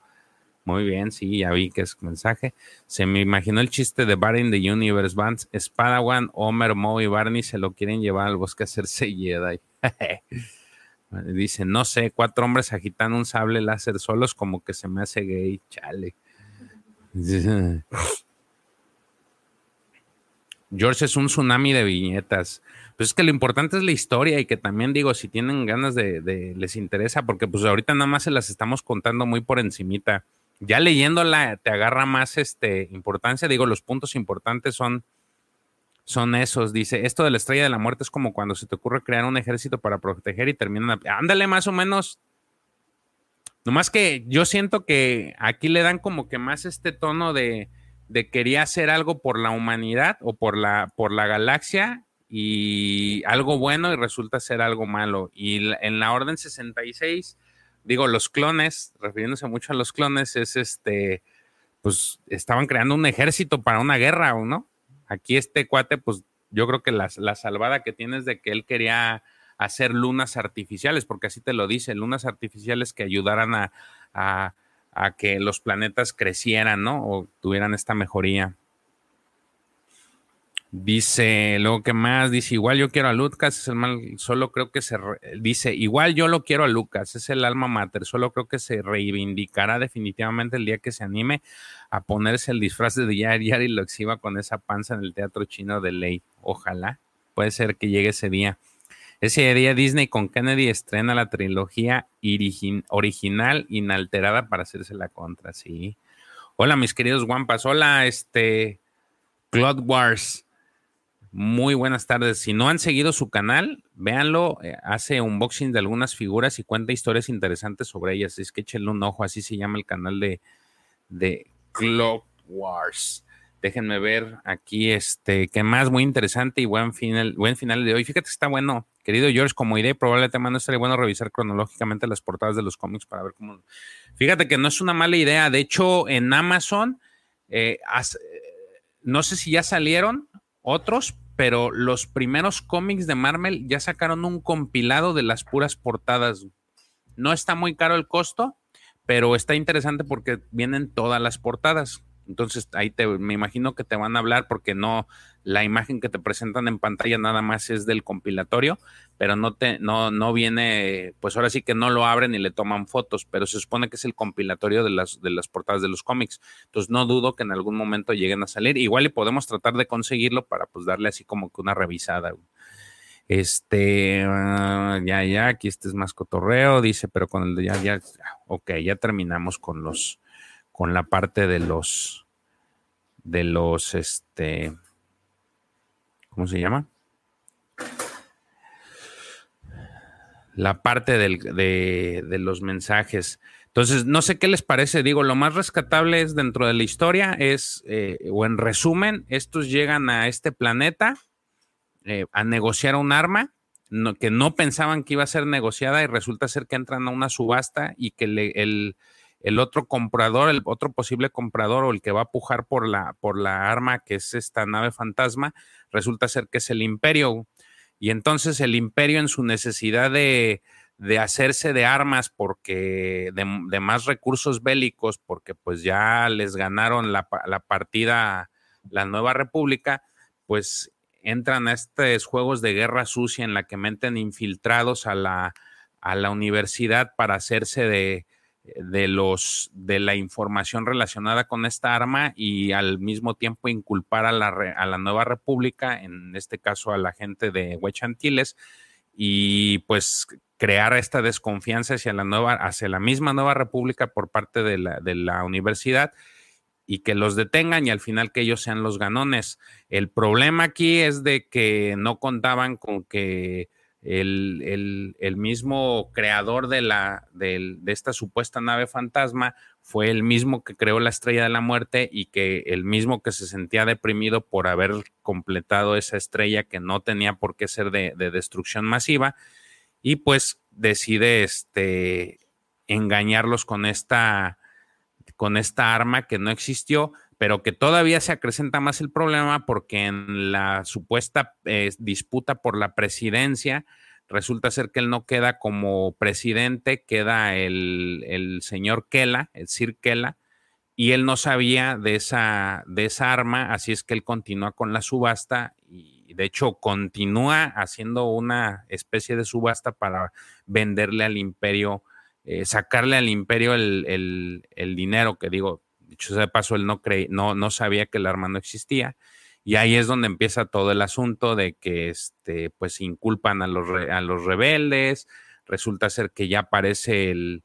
Muy bien, sí, ya vi que es mensaje. Se me imaginó el chiste de Barney in the Universe Bands. Spadawan, Homer, Moe y Barney se lo quieren llevar al bosque a hacerse Jedi. Dice, no sé, cuatro hombres agitando un sable láser solos como que se me hace gay, chale. George es un tsunami de viñetas. Pues es que lo importante es la historia y que también digo, si tienen ganas de, les interesa, porque pues ahorita nada más se las estamos contando muy por encimita. Ya leyéndola te agarra más este, importancia. Digo, los puntos importantes son, son esos. Dice, esto de la estrella de la muerte es como cuando se te ocurre crear un ejército para proteger y terminan... Ándale más o menos. Nomás que yo siento que aquí le dan como que más este tono de de quería hacer algo por la humanidad o por la, por la galaxia y algo bueno y resulta ser algo malo. Y en la Orden 66, digo, los clones, refiriéndose mucho a los clones, es este, pues estaban creando un ejército para una guerra, ¿no? Aquí este cuate, pues yo creo que la, la salvada que tiene es de que él quería hacer lunas artificiales, porque así te lo dice, lunas artificiales que ayudaran a a que los planetas crecieran, ¿no? O tuvieran esta mejoría. Dice, luego que más, dice, igual yo quiero a Lucas, es el mal, solo creo que se, dice, igual yo lo quiero a Lucas, es el alma mater, solo creo que se reivindicará definitivamente el día que se anime a ponerse el disfraz de Yar Yar y lo exhiba con esa panza en el teatro chino de ley. Ojalá, puede ser que llegue ese día. Ese día Disney con Kennedy estrena la trilogía original inalterada para hacerse la contra, sí. Hola, mis queridos guampas. Hola, este Cloud Wars. Muy buenas tardes. Si no han seguido su canal, véanlo. Eh, hace unboxing de algunas figuras y cuenta historias interesantes sobre ellas. Es que échenle un ojo, así se llama el canal de, de Cloud Wars. Déjenme ver aquí, este, que más muy interesante y buen final, buen final de hoy. Fíjate que está bueno Querido George, como idea, probablemente no estaría bueno revisar cronológicamente las portadas de los cómics para ver cómo. Fíjate que no es una mala idea. De hecho, en Amazon, eh, no sé si ya salieron otros, pero los primeros cómics de Marvel ya sacaron un compilado de las puras portadas. No está muy caro el costo, pero está interesante porque vienen todas las portadas. Entonces ahí te, me imagino que te van a hablar porque no, la imagen que te presentan en pantalla nada más es del compilatorio, pero no te, no, no viene, pues ahora sí que no lo abren y le toman fotos, pero se supone que es el compilatorio de las, de las portadas de los cómics. Entonces no dudo que en algún momento lleguen a salir. Igual y podemos tratar de conseguirlo para pues darle así como que una revisada. Este, ah, ya, ya, aquí este es más cotorreo, dice, pero con el de ya, ya, ok, ya terminamos con los con la parte de los, de los, este, ¿cómo se llama? La parte de, los mensajes. Entonces, no sé qué les parece. Digo, lo más rescatable es dentro de la historia, es, eh, o en resumen, estos llegan a este planeta eh, a negociar un arma que no pensaban que iba a ser negociada y resulta ser que entran a una subasta y que el, el otro comprador, el otro posible comprador o el que va a pujar por la, por la arma que es esta nave fantasma, resulta ser que es el imperio. Y entonces el imperio en su necesidad de, hacerse de armas porque de, más recursos bélicos, porque pues ya les ganaron la, la partida la nueva república, pues entran a estos juegos de guerra sucia en la que meten infiltrados a la, a la universidad para hacerse de, de los de la información relacionada con esta arma y al mismo tiempo inculpar a la, a la nueva república, en este caso a la gente de Huechantiles, y pues crear esta desconfianza hacia la nueva, hacia la misma nueva república por parte de la, de la universidad y que los detengan y al final que ellos sean los ganones. El problema aquí es de que no contaban con que el, mismo creador de, la, de, esta supuesta nave fantasma fue el mismo que creó la estrella de la muerte y que el mismo que se sentía deprimido por haber completado esa estrella que no tenía por qué ser de, destrucción masiva. Y pues decide este, engañarlos con esta, con esta arma que no existió, pero que todavía se acrecenta más el problema porque en la supuesta eh, disputa por la presidencia, resulta ser que él no queda como presidente, queda el, el señor Kela, el Sir Kela, y él no sabía de esa, de esa arma, así es que él continúa con la subasta y de hecho continúa haciendo una especie de subasta para venderle al imperio, eh, sacarle al imperio el, dinero, que digo, dicho sea de paso, él no, no, no sabía que el arma no existía. Y ahí es donde empieza todo el asunto de que este, pues inculpan a los, a los rebeldes. Resulta ser que ya aparece el,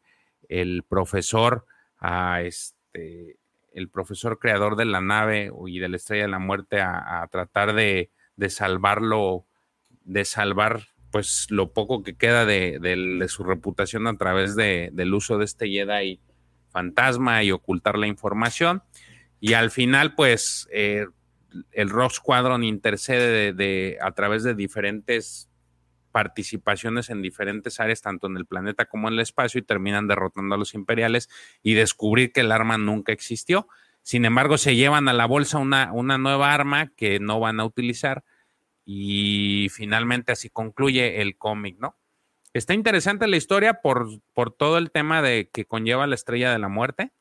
el profesor a este el profesor creador de la nave y de la estrella de la muerte a, tratar de, salvarlo, de salvar pues lo poco que queda de, su reputación a través del uso de este Jedi fantasma y ocultar la información. Y al final, pues, eh, el Rock Squadron intercede de, a través de diferentes participaciones en diferentes áreas, tanto en el planeta como en el espacio, y terminan derrotando a los imperiales y descubrir que el arma nunca existió. Sin embargo, se llevan a la bolsa una, una nueva arma que no van a utilizar y finalmente así concluye el cómic, ¿no? Está interesante la historia por, por todo el tema de que conlleva la estrella de la muerte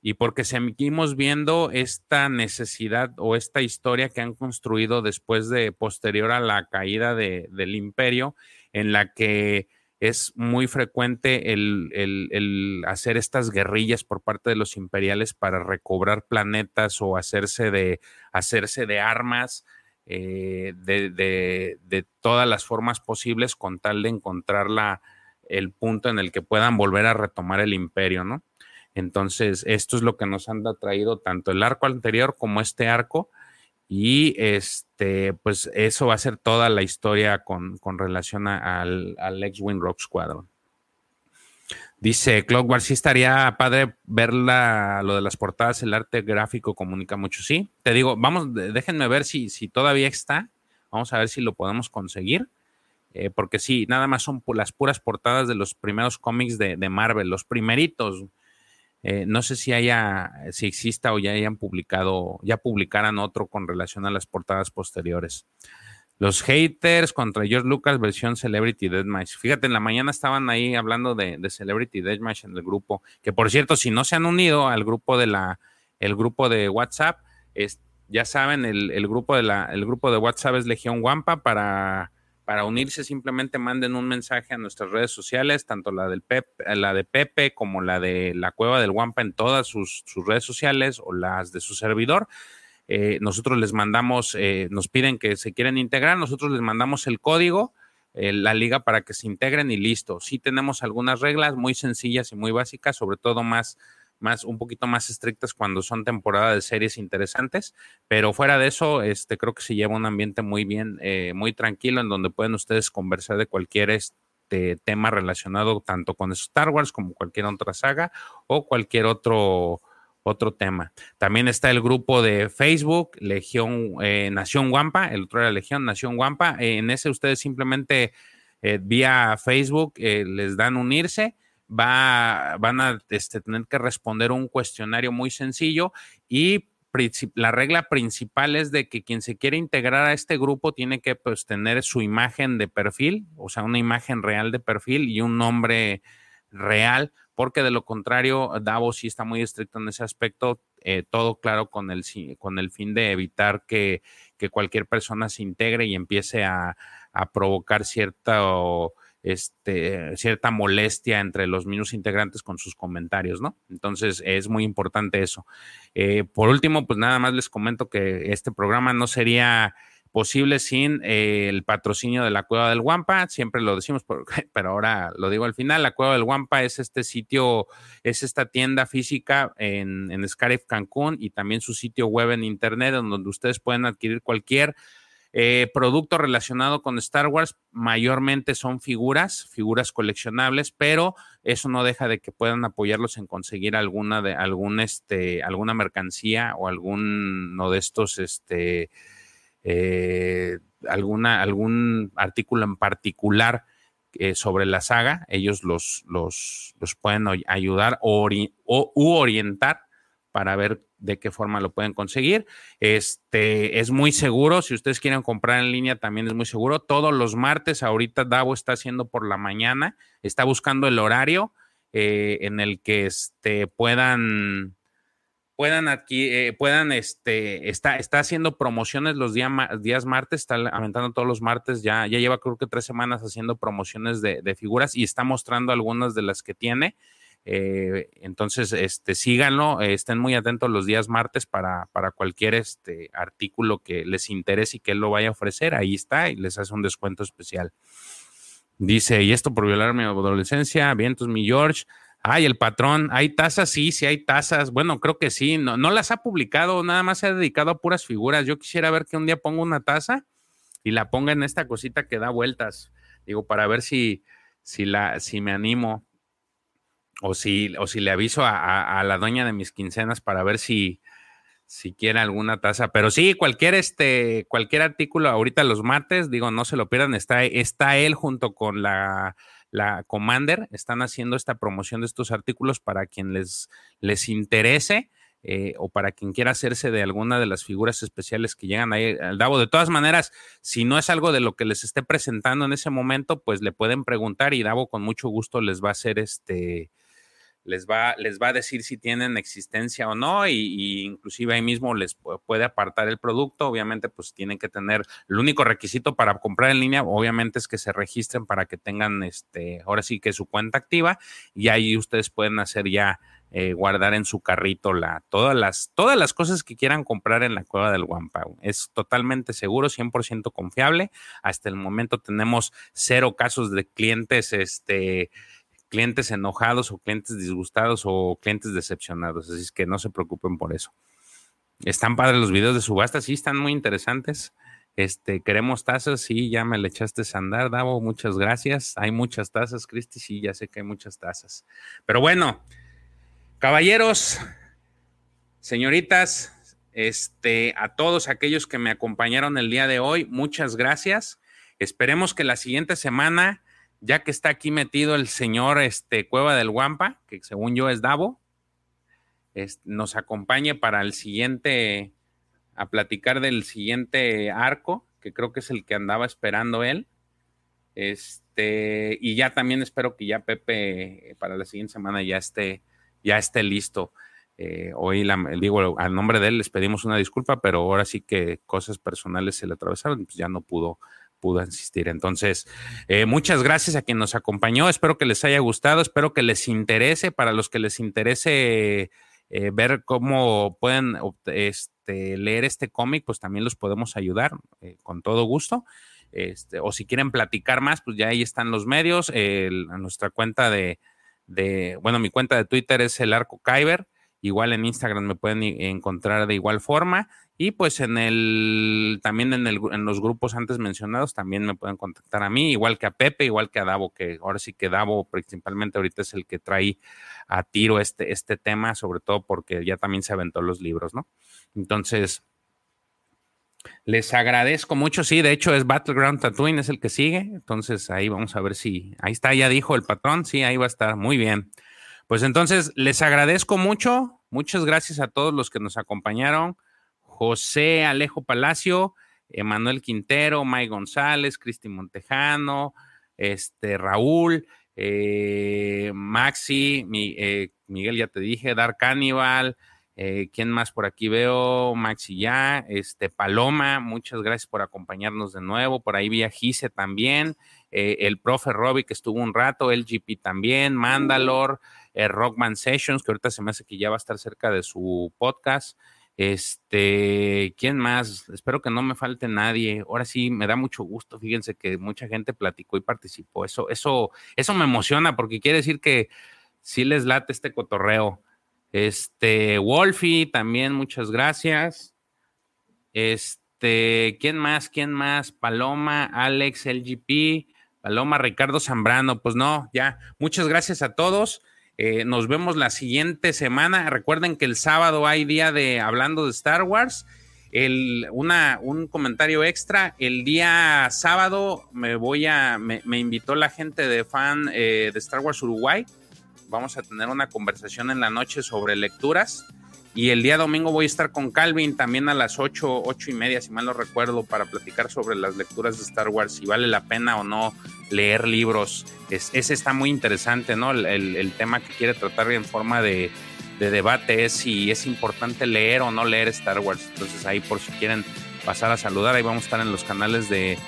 y porque seguimos viendo esta necesidad o esta historia que han construido después de posterior a la caída del imperio, en la que es muy frecuente el, hacer estas guerrillas por parte de los imperiales para recobrar planetas o hacerse de, hacerse de armas eh, de, de, todas las formas posibles con tal de encontrar la, el punto en el que puedan volver a retomar el imperio, ¿no? Entonces, esto es lo que nos han traído tanto el arco anterior como este arco. Y este, pues eso va a ser toda la historia con, relación al, al X-Wing Rock Squadron. Dice Clockwork, sí estaría padre ver lo de las portadas, el arte gráfico comunica mucho. Sí, te digo, vamos, déjenme ver si, si todavía está. Vamos a ver si lo podemos conseguir. Eh, porque sí, nada más son las puras portadas de los primeros cómics de, de Marvel, los primeritos. Eh, no sé si haya, si exista o ya hayan publicado, ya publicaran otro con relación a las portadas posteriores. Los haters contra George Lucas versión Celebrity Deathmatch. Fíjate, en la mañana estaban ahí hablando de, Celebrity Deathmatch en el grupo, que por cierto, si no se han unido al grupo de la, el grupo de WhatsApp, es, ya saben, el, el, grupo de la, el grupo de WhatsApp es Legión Wampa para para unirse simplemente manden un mensaje a nuestras redes sociales, tanto la, del la de Pepe como la de la Cueva del Guampa en todas sus, redes sociales o las de su servidor. Eh, nosotros les mandamos, eh, nos piden que se quieren integrar, nosotros les mandamos el código, eh, la liga para que se integren y listo. Sí tenemos algunas reglas muy sencillas y muy básicas, sobre todo más más, un poquito más estrictas cuando son temporada de series interesantes, pero fuera de eso, este, creo que se lleva un ambiente muy bien, eh, muy tranquilo, en donde pueden ustedes conversar de cualquier este tema relacionado tanto con Star Wars como cualquier otra saga o cualquier otro, otro tema. También está el grupo de Facebook, Legión, eh, Nación Guampa, el otro era Legión, Nación Guampa. en ese ustedes simplemente eh, vía Facebook les dan unirse va, van a este, tener que responder un cuestionario muy sencillo y la regla principal es de que quien se quiere integrar a este grupo tiene que pues, tener su imagen de perfil, o sea, una imagen real de perfil y un nombre real, porque de lo contrario, Davos sí está muy estricto en ese aspecto, eh, todo claro con el, con el fin de evitar que, que cualquier persona se integre y empiece a, a provocar cierta este, cierta molestia entre los mismos integrantes con sus comentarios, ¿no? Entonces es muy importante eso. Eh, por último, pues nada más les comento que este programa no sería posible sin eh, el patrocinio de la Cueva del Guampa, siempre lo decimos, pero ahora lo digo al final, la Cueva del Guampa es este sitio, es esta tienda física en, en Scarif Cancún y también su sitio web en internet donde ustedes pueden adquirir cualquier eh, producto relacionado con Star Wars. Mayormente son figuras, figuras coleccionables, pero eso no deja de que puedan apoyarlos en conseguir alguna de algún este alguna mercancía o alguno de estos este eh, alguna algún artículo en particular eh, sobre la saga, ellos los, los, pueden ayudar o, u orientar para ver de qué forma lo pueden conseguir. Este es muy seguro. Si ustedes quieren comprar en línea, también es muy seguro. Todos los martes, ahorita Davo está haciendo por la mañana, está buscando el horario eh, en el que este, puedan puedan aquí, eh, puedan, este, está, está haciendo promociones los días martes, está aumentando todos los martes, ya, ya lleva creo que tres semanas haciendo promociones de, figuras y está mostrando algunas de las que tiene. Eh, entonces, este, síganlo, estén muy atentos los días martes para, para cualquier este, artículo que les interese y que él lo vaya a ofrecer. Ahí está y les hace un descuento especial. Dice, y esto por violar mi adolescencia, vientos mi George. Ay, el patrón, ¿hay tasas? Sí, sí hay tasas. Bueno, creo que sí. No, no las ha publicado, nada más se ha dedicado a puras figuras. Yo quisiera ver que un día ponga una taza y la ponga en esta cosita que da vueltas. Digo, para ver si, si, la, si me animo o si, o si le aviso a, la doña de mis quincenas para ver si, si quiere alguna taza. Pero sí, cualquier, este, cualquier artículo ahorita los martes, digo, no se lo pierdan, está, está él junto con la, la Commander, están haciendo esta promoción de estos artículos para quien les, les interese. Eh, o para quien quiera hacerse de alguna de las figuras especiales que llegan ahí al Davo. De todas maneras, si no es algo de lo que les esté presentando en ese momento, pues le pueden preguntar y Davo con mucho gusto les va a hacer este, les va, les va a decir si tienen existencia o no, y, inclusive ahí mismo les puede apartar el producto. Obviamente, pues tienen que tener, el único requisito para comprar en línea, obviamente, es que se registren para que tengan este, ahora sí que su cuenta activa, y ahí ustedes pueden hacer ya. Eh, guardar en su carrito la, todas, las, todas las cosas que quieran comprar en la cueva del Wampau. Es totalmente seguro, 100% confiable. Hasta el momento tenemos cero casos de clientes este, clientes enojados o clientes disgustados o clientes decepcionados. Así es que no se preocupen por eso. Están padres los videos de subasta, sí, están muy interesantes. Este, queremos tazas, sí, ya me le echaste a andar, Davo, muchas gracias. Hay muchas tazas, Cristi, sí, ya sé que hay muchas tazas. Pero bueno, caballeros, señoritas, este, a todos aquellos que me acompañaron el día de hoy, muchas gracias. Esperemos que la siguiente semana ya que está aquí metido el señor este, Cueva del Guampa, que según yo es Davo, nos acompañe para el siguiente, a platicar del siguiente arco, que creo que es el que andaba esperando él. Este, y ya también espero que ya Pepe para la siguiente semana ya esté, ya esté listo. Eh, hoy digo, al nombre de él les pedimos una disculpa, pero ahora sí que cosas personales se le atravesaron, pues ya no pudo pudo asistir. Entonces, eh, muchas gracias a quien nos acompañó. Espero que les haya gustado, espero que les interese. Para los que les interese eh, ver cómo pueden este, leer este cómic, pues también los podemos ayudar eh, con todo gusto. Este, o si quieren platicar más, pues ya ahí están los medios. nuestra cuenta de, de, bueno, mi cuenta de Twitter es el Arco Kyber. Igual en Instagram me pueden encontrar de igual forma. Y pues en el, también en, el, en los grupos antes mencionados, también me pueden contactar a mí, igual que a Pepe, igual que a Davo, que ahora sí que Davo principalmente ahorita es el que trae a tiro este, este tema, sobre todo porque ya también se aventó los libros, ¿no? Entonces, les agradezco mucho, sí, de hecho es Battleground Tatooine, es el que sigue, entonces ahí vamos a ver si, ahí está, ya dijo el patrón, sí, ahí va a estar, muy bien. Pues entonces, les agradezco mucho, muchas gracias a todos los que nos acompañaron. José Alejo Palacio, Emanuel Quintero, May González, Cristi Montejano, este, Raúl, eh, Maxi, eh, Miguel, ya te dije, Dark Cannibal, eh, ¿quién más por aquí veo? Maxi ya, este, Paloma, muchas gracias por acompañarnos de nuevo, por ahí vi a Gise también, el profe Robbie que estuvo un rato, LGP también, Mandalor, Rockman Sessions, que ahorita se me hace que ya va a estar cerca de su podcast, este, ¿quién más? Espero que no me falte nadie. Ahora sí, me da mucho gusto. Fíjense que mucha gente platicó y participó. Eso, eso, eso me emociona porque quiere decir que sí les late este cotorreo. Este, Wolfie, también muchas gracias. Este, ¿quién más? ¿Quién más? Paloma, Alex, LGP, Paloma, Ricardo Zambrano. Pues no, ya. Muchas gracias a todos. Eh, nos vemos la siguiente semana. Recuerden que el sábado hay día de hablando de Star Wars El, una, un comentario extra, el día sábado me voy a, me, invitó la gente de fan eh, de Star Wars Uruguay. Vamos a tener una conversación en la noche sobre lecturas. Y el día domingo voy a estar con Calvin también a las 8, 8 y media, si mal no recuerdo, para platicar sobre las lecturas de Star Wars, si vale la pena o no leer libros. Es, ese está muy interesante, ¿no? El, tema que quiere tratar en forma de, debate es si es importante leer o no leer Star Wars. Entonces ahí por si quieren pasar a saludar, ahí vamos a estar en los canales de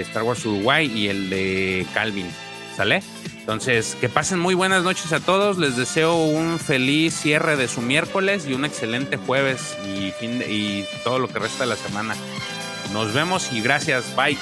Star Wars Uruguay y el de Calvin. ¿Sale? Entonces, que pasen muy buenas noches a todos. Les deseo un feliz cierre de su miércoles y un excelente jueves y, fin y todo lo que resta de la semana. Nos vemos y gracias. Bye.